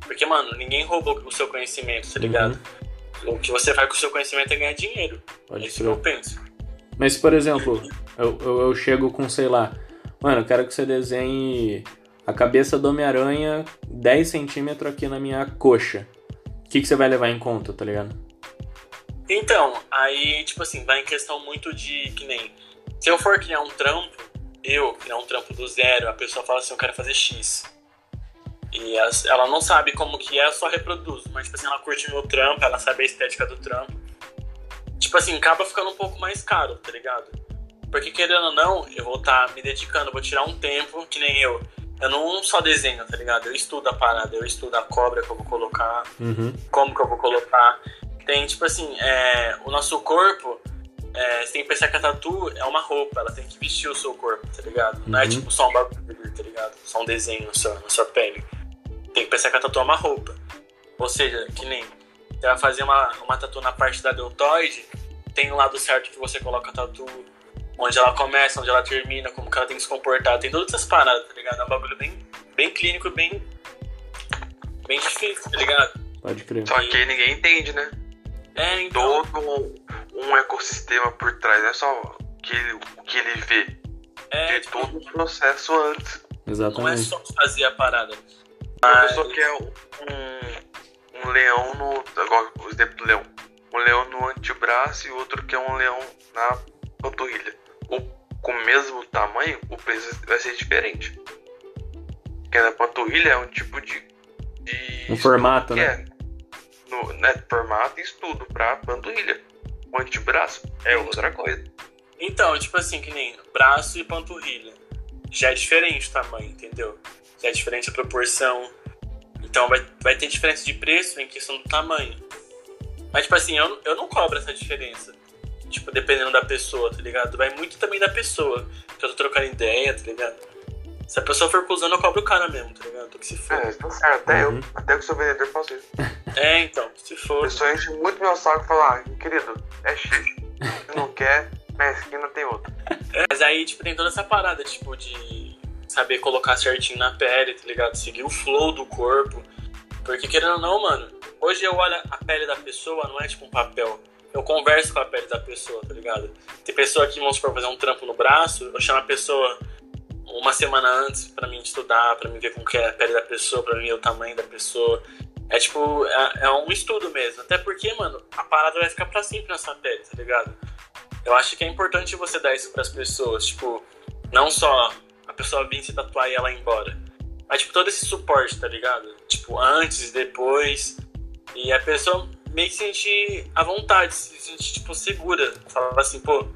Porque, mano, ninguém rouba o seu conhecimento, tá ligado? O que você faz com o seu conhecimento é ganhar dinheiro. Uhum. Pode é isso que eu penso. Mas, por exemplo, eu, eu, eu chego com, sei lá, mano, eu quero que você desenhe a cabeça do Homem-Aranha 10 centímetros aqui na minha coxa. O que, que você vai levar em conta, tá ligado? Então, aí, tipo assim, vai em questão muito de que nem. Se eu for criar um trampo, eu criar um trampo do zero, a pessoa fala assim, eu quero fazer X. E ela não sabe como que é, eu só reproduzo. Mas, tipo assim, ela curte meu trampo, ela sabe a estética do trampo. Tipo assim, acaba ficando um pouco mais caro, tá ligado? Porque querendo ou não, eu vou estar me dedicando, vou tirar um tempo, que nem eu. Eu não só desenho, tá ligado? Eu estudo a parada, eu estudo a cobra que eu vou colocar, Uhum. como que eu vou colocar. Tem, tipo assim, é, o nosso corpo, é, você tem que pensar que a tatu é uma roupa, ela tem que vestir o seu corpo, tá ligado? Não é Uhum. tipo só um bagulho, tá ligado? Só um desenho na sua, na sua pele. Tem que pensar que a tatu é uma roupa. Ou seja, que nem você vai fazer uma, uma tatu na parte da deltoide, tem o lado certo que você coloca a tatu, onde ela começa, onde ela termina, como que ela tem que se comportar. Tem todas essas paradas, tá ligado? É um bagulho bem, bem clínico, bem, bem difícil, tá ligado? Pode crer. Só que aí ninguém entende, né? É, então. Todo um ecossistema por trás, não é só o que ele, o que ele vê. É, Tem tipo, todo o processo antes. não é Exatamente. só fazer a parada. A Mas- pessoa quer um, um leão no. Agora, o exemplo do leão. Um leão no antebraço e outro quer um leão na panturrilha. O, com o mesmo tamanho, o preço vai ser diferente. Porque na panturrilha é um tipo de. de Um formato, né? é. No, né, formato e estudo pra panturrilha. O antebraço é outra coisa. Então, tipo assim, que nem braço e panturrilha. Já é diferente o tamanho, entendeu? Já é diferente a proporção. Então vai, vai ter diferença de preço em questão do tamanho. Mas, tipo assim, eu, eu não cobro essa diferença. Tipo, dependendo da pessoa, tá ligado? Vai muito também da pessoa. Que eu tô trocando ideia, tá ligado? Se a pessoa for cuzando, eu cobro o cara mesmo, tá ligado? Tô que se for. É, tá certo. Até Uhum. eu, até que sou vendedor, faço isso. É, então, se A for. pessoa enche muito meu saco e fala, ah, querido, é X. Se não quer, na esquina tem outro. Mas aí, tipo, tem toda essa parada, tipo, de saber colocar certinho na pele, tá ligado? Seguir o flow do corpo. Porque, querendo ou não, mano, hoje eu olho a pele da pessoa, não é tipo um papel. Eu converso com a pele da pessoa, tá ligado? Tem pessoa que, vamos supor, fazer um trampo no braço, eu chamo a pessoa uma semana antes para mim estudar, para mim ver como que é a pele da pessoa, para mim ver o tamanho da pessoa. É tipo, é, é, um estudo mesmo. Até porque, mano, a parada vai ficar pra sempre nessa pele, tá ligado? Eu acho que é importante você dar isso pras pessoas. Tipo, não só a pessoa vir se tatuar e ela ir embora. Mas, tipo, todo esse suporte, tá ligado? Tipo, antes, depois. E a pessoa meio que sentir a vontade, se sentir, tipo, segura. Falar assim, pô,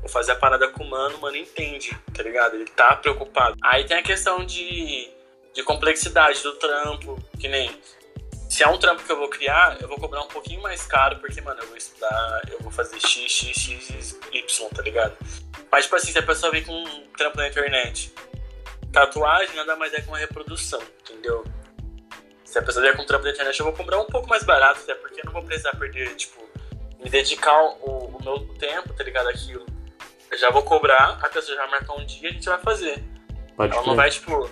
vou fazer a parada com o mano, o mano entende, tá ligado? Ele tá preocupado. Aí tem a questão de, de complexidade do trampo, que nem se é um trampo que eu vou criar, eu vou cobrar um pouquinho mais caro, porque, mano, eu vou estudar, eu vou fazer X, X, X, Y, tá ligado? Mas, tipo assim, se a pessoa vem com um trampo na internet, tatuagem nada mais é que uma reprodução, entendeu? Se a pessoa vier com trampo na internet, eu vou cobrar um pouco mais barato, até porque eu não vou precisar perder, tipo, me dedicar o, o meu tempo, tá ligado? Aquilo. Eu já vou cobrar, a pessoa já marcar um dia e a gente vai fazer. Pode Ela não vai, tipo,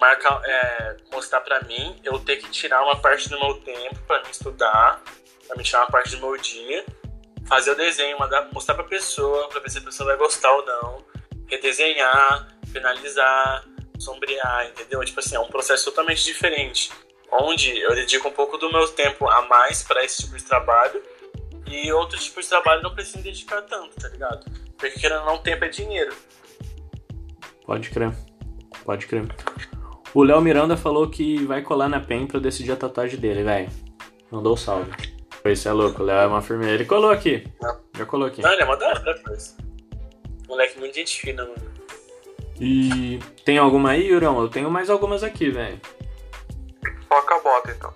marcar, é, mostrar para mim, eu ter que tirar uma parte do meu tempo para me estudar, para me tirar uma parte do meu dia, fazer o desenho, mandar, mostrar pra pessoa, pra ver se a pessoa vai gostar ou não, redesenhar, finalizar, sombrear, entendeu? Tipo assim, é um processo totalmente diferente, onde eu dedico um pouco do meu tempo a mais para esse tipo de trabalho e outro tipo de trabalho não preciso dedicar tanto, tá ligado? Porque querendo não, tempo é dinheiro. Pode crer. Pode crer. O Léo Miranda falou que vai colar na PEN pra decidir a tatuagem dele, velho. Mandou um salve. Isso é louco, o Léo é uma firmeza. Ele colou aqui. Não. Já colou aqui. Não, ele é uma da hora, Moleque, muito gente fina, mano. E tem alguma aí, Yurão? Eu tenho mais algumas aqui, velho. Foca a bota, então.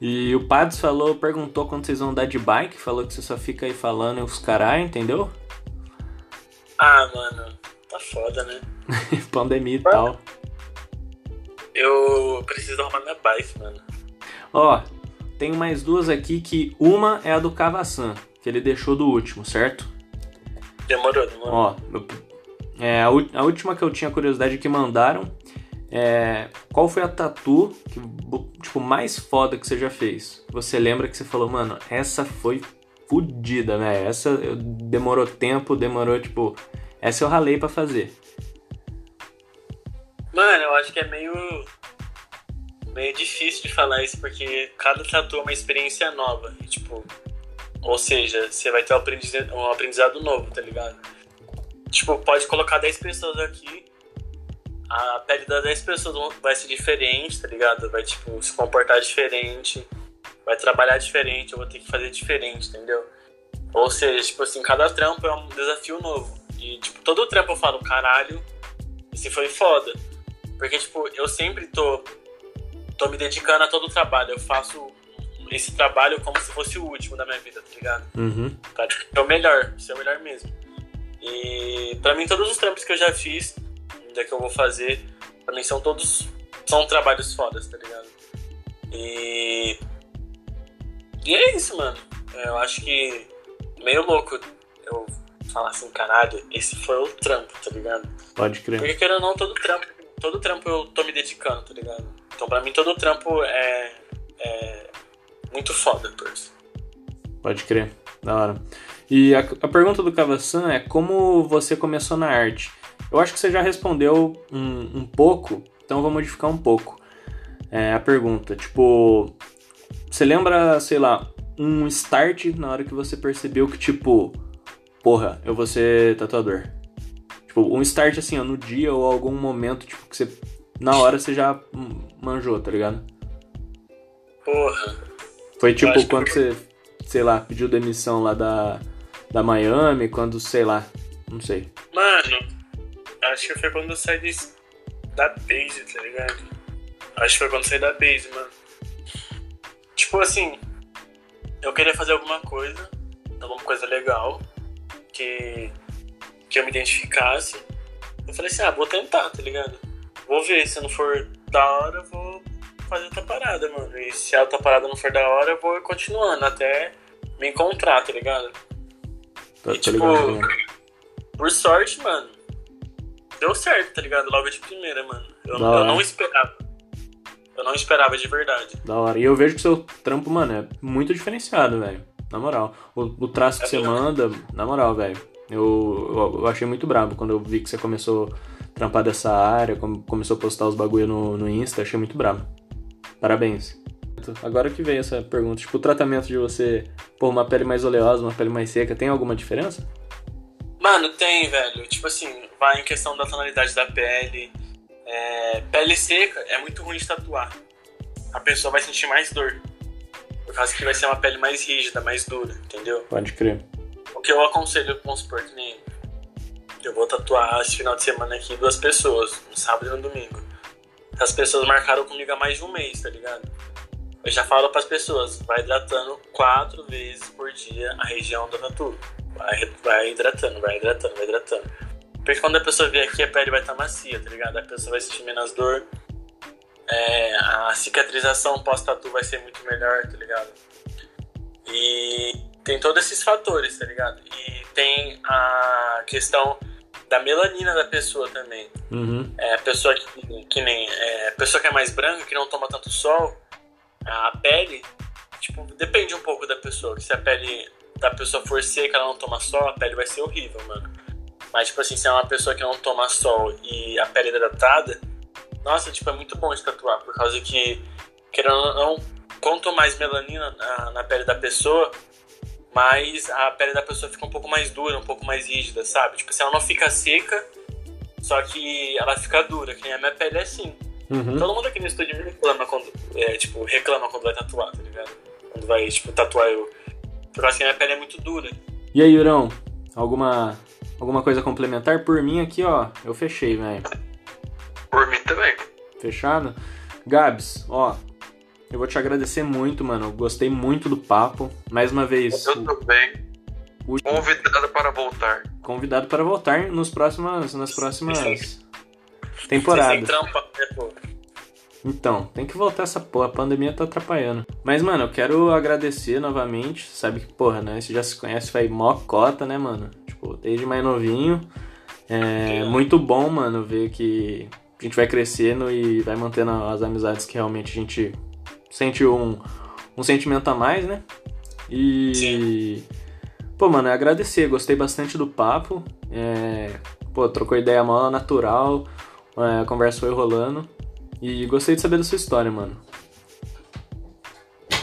E o Pads falou, perguntou quando vocês vão andar de bike, falou que você só fica aí falando os carai, entendeu? Ah, mano, tá foda, né? Pandemia e tal. Eu preciso arrumar minha bike, mano. Ó, tem mais duas aqui que uma é a do Cavassan, que ele deixou do último, certo? Demorou, demorou. Ó, é, a, a, última que eu tinha curiosidade que mandaram é qual foi a tatu que, tipo, mais foda que você já fez? Você lembra que você falou, mano, essa foi fodida, né? Essa demorou tempo, demorou, tipo, essa eu ralei para fazer. Mano, eu acho que é meio. meio difícil de falar isso, porque cada tatu é uma experiência nova. Tipo. Ou seja, você vai ter um aprendizado, um aprendizado novo, tá ligado? Tipo, pode colocar 10 pessoas aqui, a pele das 10 pessoas vai ser diferente, tá ligado? Vai, tipo, se comportar diferente, vai trabalhar diferente, eu vou ter que fazer diferente, entendeu? Ou seja, tipo assim, cada trampo é um desafio novo. E, tipo, todo trampo eu falo, caralho, esse foi foda. Porque, tipo, eu sempre tô, tô me dedicando a todo o trabalho. Eu faço esse trabalho como se fosse o último da minha vida, tá ligado? Uhum. Pra é o melhor, ser o melhor mesmo. E pra mim, todos os trampos que eu já fiz, ainda que eu vou fazer, pra mim são todos. São trabalhos fodas, tá ligado? E. E é isso, mano. Eu acho que. Meio louco eu falar assim, caralho, esse foi o trampo, tá ligado? Pode crer. Porque querendo ou não, todo trampo todo trampo eu tô me dedicando, tá ligado? Então pra mim todo trampo é, é muito foda, torço. Pode crer, da hora. E a, a pergunta do Cavassan é como você começou na arte? Eu acho que você já respondeu um, um pouco, então eu vou modificar um pouco é, a pergunta. Tipo, você lembra, sei lá, um start na hora que você percebeu que, tipo, porra, eu vou ser tatuador? Tipo, um start assim, ó, no dia ou algum momento, tipo, que você. Na hora você já manjou, tá ligado? Porra. Foi tipo quando que... você, sei lá, pediu demissão lá da, da Miami, quando, sei lá, não sei. Mano, acho que foi quando eu saí de, da base, tá ligado? Acho que foi quando eu saí da base, mano. Tipo assim, eu queria fazer alguma coisa, alguma coisa legal, que que eu me identificasse. Eu falei assim, ah, vou tentar, tá ligado? Vou ver, se não for da hora, eu vou fazer outra parada, mano. E se a outra parada não for da hora, eu vou continuando até me encontrar, tá ligado? Tá, e, tá tipo, ligado, por sorte, mano, deu certo, tá ligado? Logo de primeira, mano. Eu, eu não esperava. Eu não esperava de verdade. Da hora. E eu vejo que seu trampo, mano, é muito diferenciado, velho. Na moral. O, o traço que É você mesmo? manda, na moral, velho. Eu, eu, eu achei muito brabo quando eu vi que você começou a trampar dessa área, come- começou a postar os bagulho no, no Insta, achei muito brabo. Parabéns. Agora que veio essa pergunta, tipo, o tratamento de você pôr uma pele mais oleosa, uma pele mais seca, tem alguma diferença? Mano, tem, velho. Tipo assim, vai em questão da tonalidade da pele. É, pele seca é muito ruim de tatuar. A pessoa vai sentir mais dor. Por causa que vai ser uma pele mais rígida, mais dura, entendeu? Pode crer. O que eu aconselho, vamos supor, que nem eu vou tatuar esse final de semana aqui duas pessoas, no sábado e no domingo. As pessoas marcaram comigo há mais de um mês, tá ligado? Eu já falo pras pessoas, vai hidratando quatro vezes por dia a região da tatu. Vai, vai hidratando, vai hidratando, vai hidratando. Porque quando a pessoa vier aqui, a pele vai estar macia, tá ligado? A pessoa vai sentir menos dor. É, a cicatrização pós-tatu vai ser muito melhor, tá ligado? E tem todos esses fatores, tá ligado? E tem a questão da melanina da pessoa também. Uhum. É, pessoa que, que nem. É, a pessoa que é mais branca, que não toma tanto sol, a pele, tipo, depende um pouco da pessoa. Se a pele da pessoa for seca, ela não toma sol, a pele vai ser horrível, mano. Mas, tipo assim, se é uma pessoa que não toma sol e a pele é hidratada, nossa, tipo, é muito bom de tatuar, por causa que, querendo ou não, quanto mais melanina na, na pele da pessoa, mais a pele da pessoa fica um pouco mais dura, um pouco mais rígida, sabe? Tipo, se ela não fica seca, só que ela fica dura, que nem a minha pele é assim. Uhum. Todo mundo aqui no estúdio me reclama quando, é, tipo, reclama quando vai tatuar, tá ligado? Quando vai, tipo, tatuar eu. Por causa que a minha pele é muito dura. E aí, Yurão? Alguma, alguma coisa complementar? Por mim aqui, ó, eu fechei, velho. Por mim também. Fechado? Gabs, ó, eu vou te agradecer muito, mano. Eu Gostei muito do papo. Mais uma vez, Eu também. o- Convidado para voltar. convidado para voltar nos próximas, nas próximas Têm trampa, né, pô? Então, tem que voltar essa porra, a pandemia tá atrapalhando. Mas, mano, eu quero agradecer novamente. Sabe que, porra, né? Você já se conhece, faz mó cota, né, mano? Tipo, desde mais novinho. É Sim. muito bom, mano, ver que a gente vai crescendo e vai mantendo as amizades que realmente a gente sente um, um sentimento a mais, né? E. Sim. Pô, mano, é agradecer, gostei bastante do papo. É, pô, trocou ideia mó natural, é, a conversa foi rolando. E gostei de saber da sua história, mano.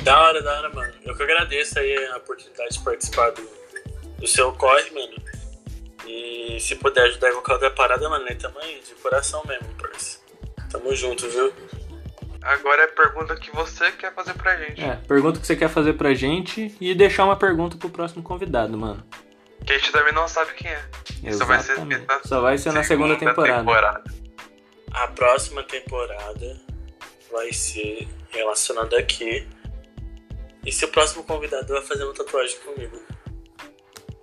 Da hora, da hora, mano. Eu que agradeço aí a oportunidade de participar do, do seu corre, mano. E se puder ajudar em qualquer outra parada, mano, né? Tamo aí, de coração mesmo, parça. Tamo junto, viu? Agora é a pergunta que você quer fazer pra gente. É, pergunta que você quer fazer pra gente e deixar uma pergunta pro próximo convidado, mano. Que a gente também não sabe quem é. Isso vai ser Exatamente. na Só vai ser na segunda temporada. A próxima temporada vai ser relacionada aqui. E se o próximo convidado vai fazer uma tatuagem comigo?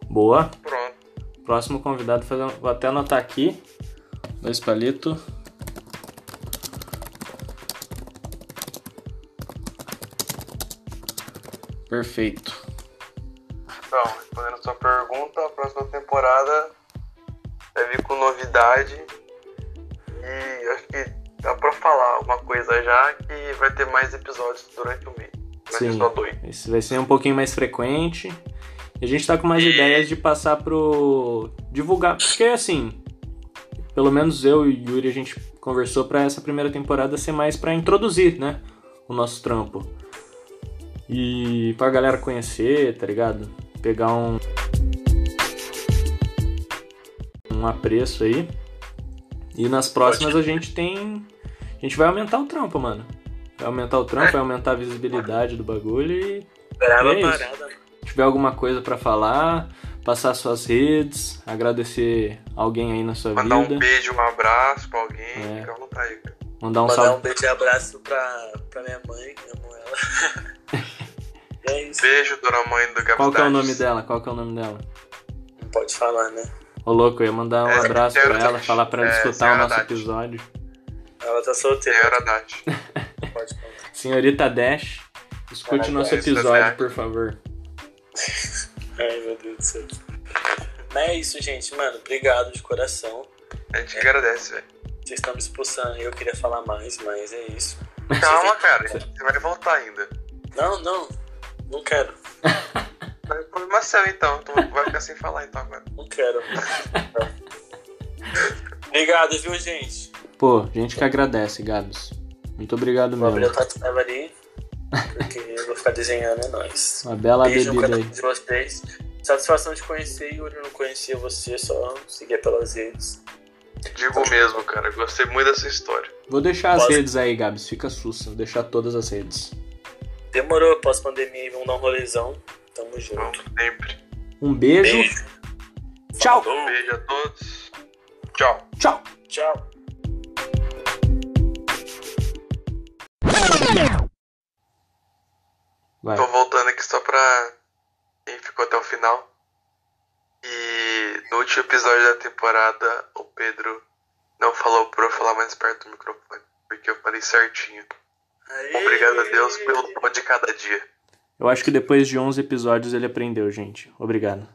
Boa. Pronto. Próximo convidado, fazer... vou até anotar aqui. Dois palitos. Perfeito. Então, respondendo a sua pergunta, a próxima temporada vai vir com novidade. E acho que dá pra falar uma coisa já que vai ter mais episódios durante o mês. É Sim. Esse vai ser um pouquinho mais frequente. E a gente tá com umas E- ideias de passar pro. divulgar. Porque assim, pelo menos eu e o Yuri a gente conversou pra essa primeira temporada ser mais pra introduzir, né? O nosso trampo. E pra galera conhecer, tá ligado? Pegar um. um apreço aí. E nas próximas a gente tem. A gente vai aumentar o trampo, mano. Vai aumentar o trampo, vai aumentar a visibilidade do bagulho e Brava É parada. tiver alguma coisa pra falar, passar suas redes, agradecer alguém aí na sua Mandar um vida, beijo, um abraço pra alguém. É. Fica à vontade, cara. mandar um Mandar salve. um beijo e abraço pra, pra minha mãe, amo ela. É isso. Beijo, dona mãe do Gabi Qual que é o nome dela? Qual que é o nome dela? Não pode falar, né? Ô louco, eu ia mandar um É, abraço Senhora pra ela, falar pra ela É, escutar o Senhora nosso Dati. episódio. Ela tá solteira. Senhora Dati. Pode falar. Senhorita Dash, escute o nosso Dash, episódio, Dash. por favor. Ai, meu Deus do céu. Mas é isso, gente. Mano, obrigado de coração. A gente agradece, velho. Vocês estão me expulsando aí, eu queria falar mais, mas é isso. Calma, cara. Você vai voltar ainda. Não, não. Não quero. informação, então. Tu vai ficar sem falar, então, agora. Não quero. Obrigado, viu, gente? Pô, gente que agradece, Gabs. Muito obrigado Vou abrir mesmo. o tatu ali, porque eu vou ficar desenhando, é nóis. Uma bela Beijo bebida aí. de vocês. Satisfação de conhecer, Yuri. Eu não conhecia você, só seguia pelas redes. Digo mesmo, cara. Gostei muito dessa história. Vou deixar as Posso- redes aí, Gabs. Fica sussa. Vou deixar todas as redes. Demorou, pós-pandemia, vamos dar um rolezão. Tamo junto. Vamos sempre. Um beijo. Beijo. Tchau. Falou. Um beijo a todos. Tchau. Tchau. Tchau. Vai. Tô voltando aqui só pra quem ficou até o final. E no último episódio da temporada, o Pedro não falou pra eu falar mais perto do microfone. Porque eu falei certinho. Aê. Obrigado a Deus pelo pão de cada dia. Eu acho que depois de 11 episódios ele aprendeu, gente. Obrigado.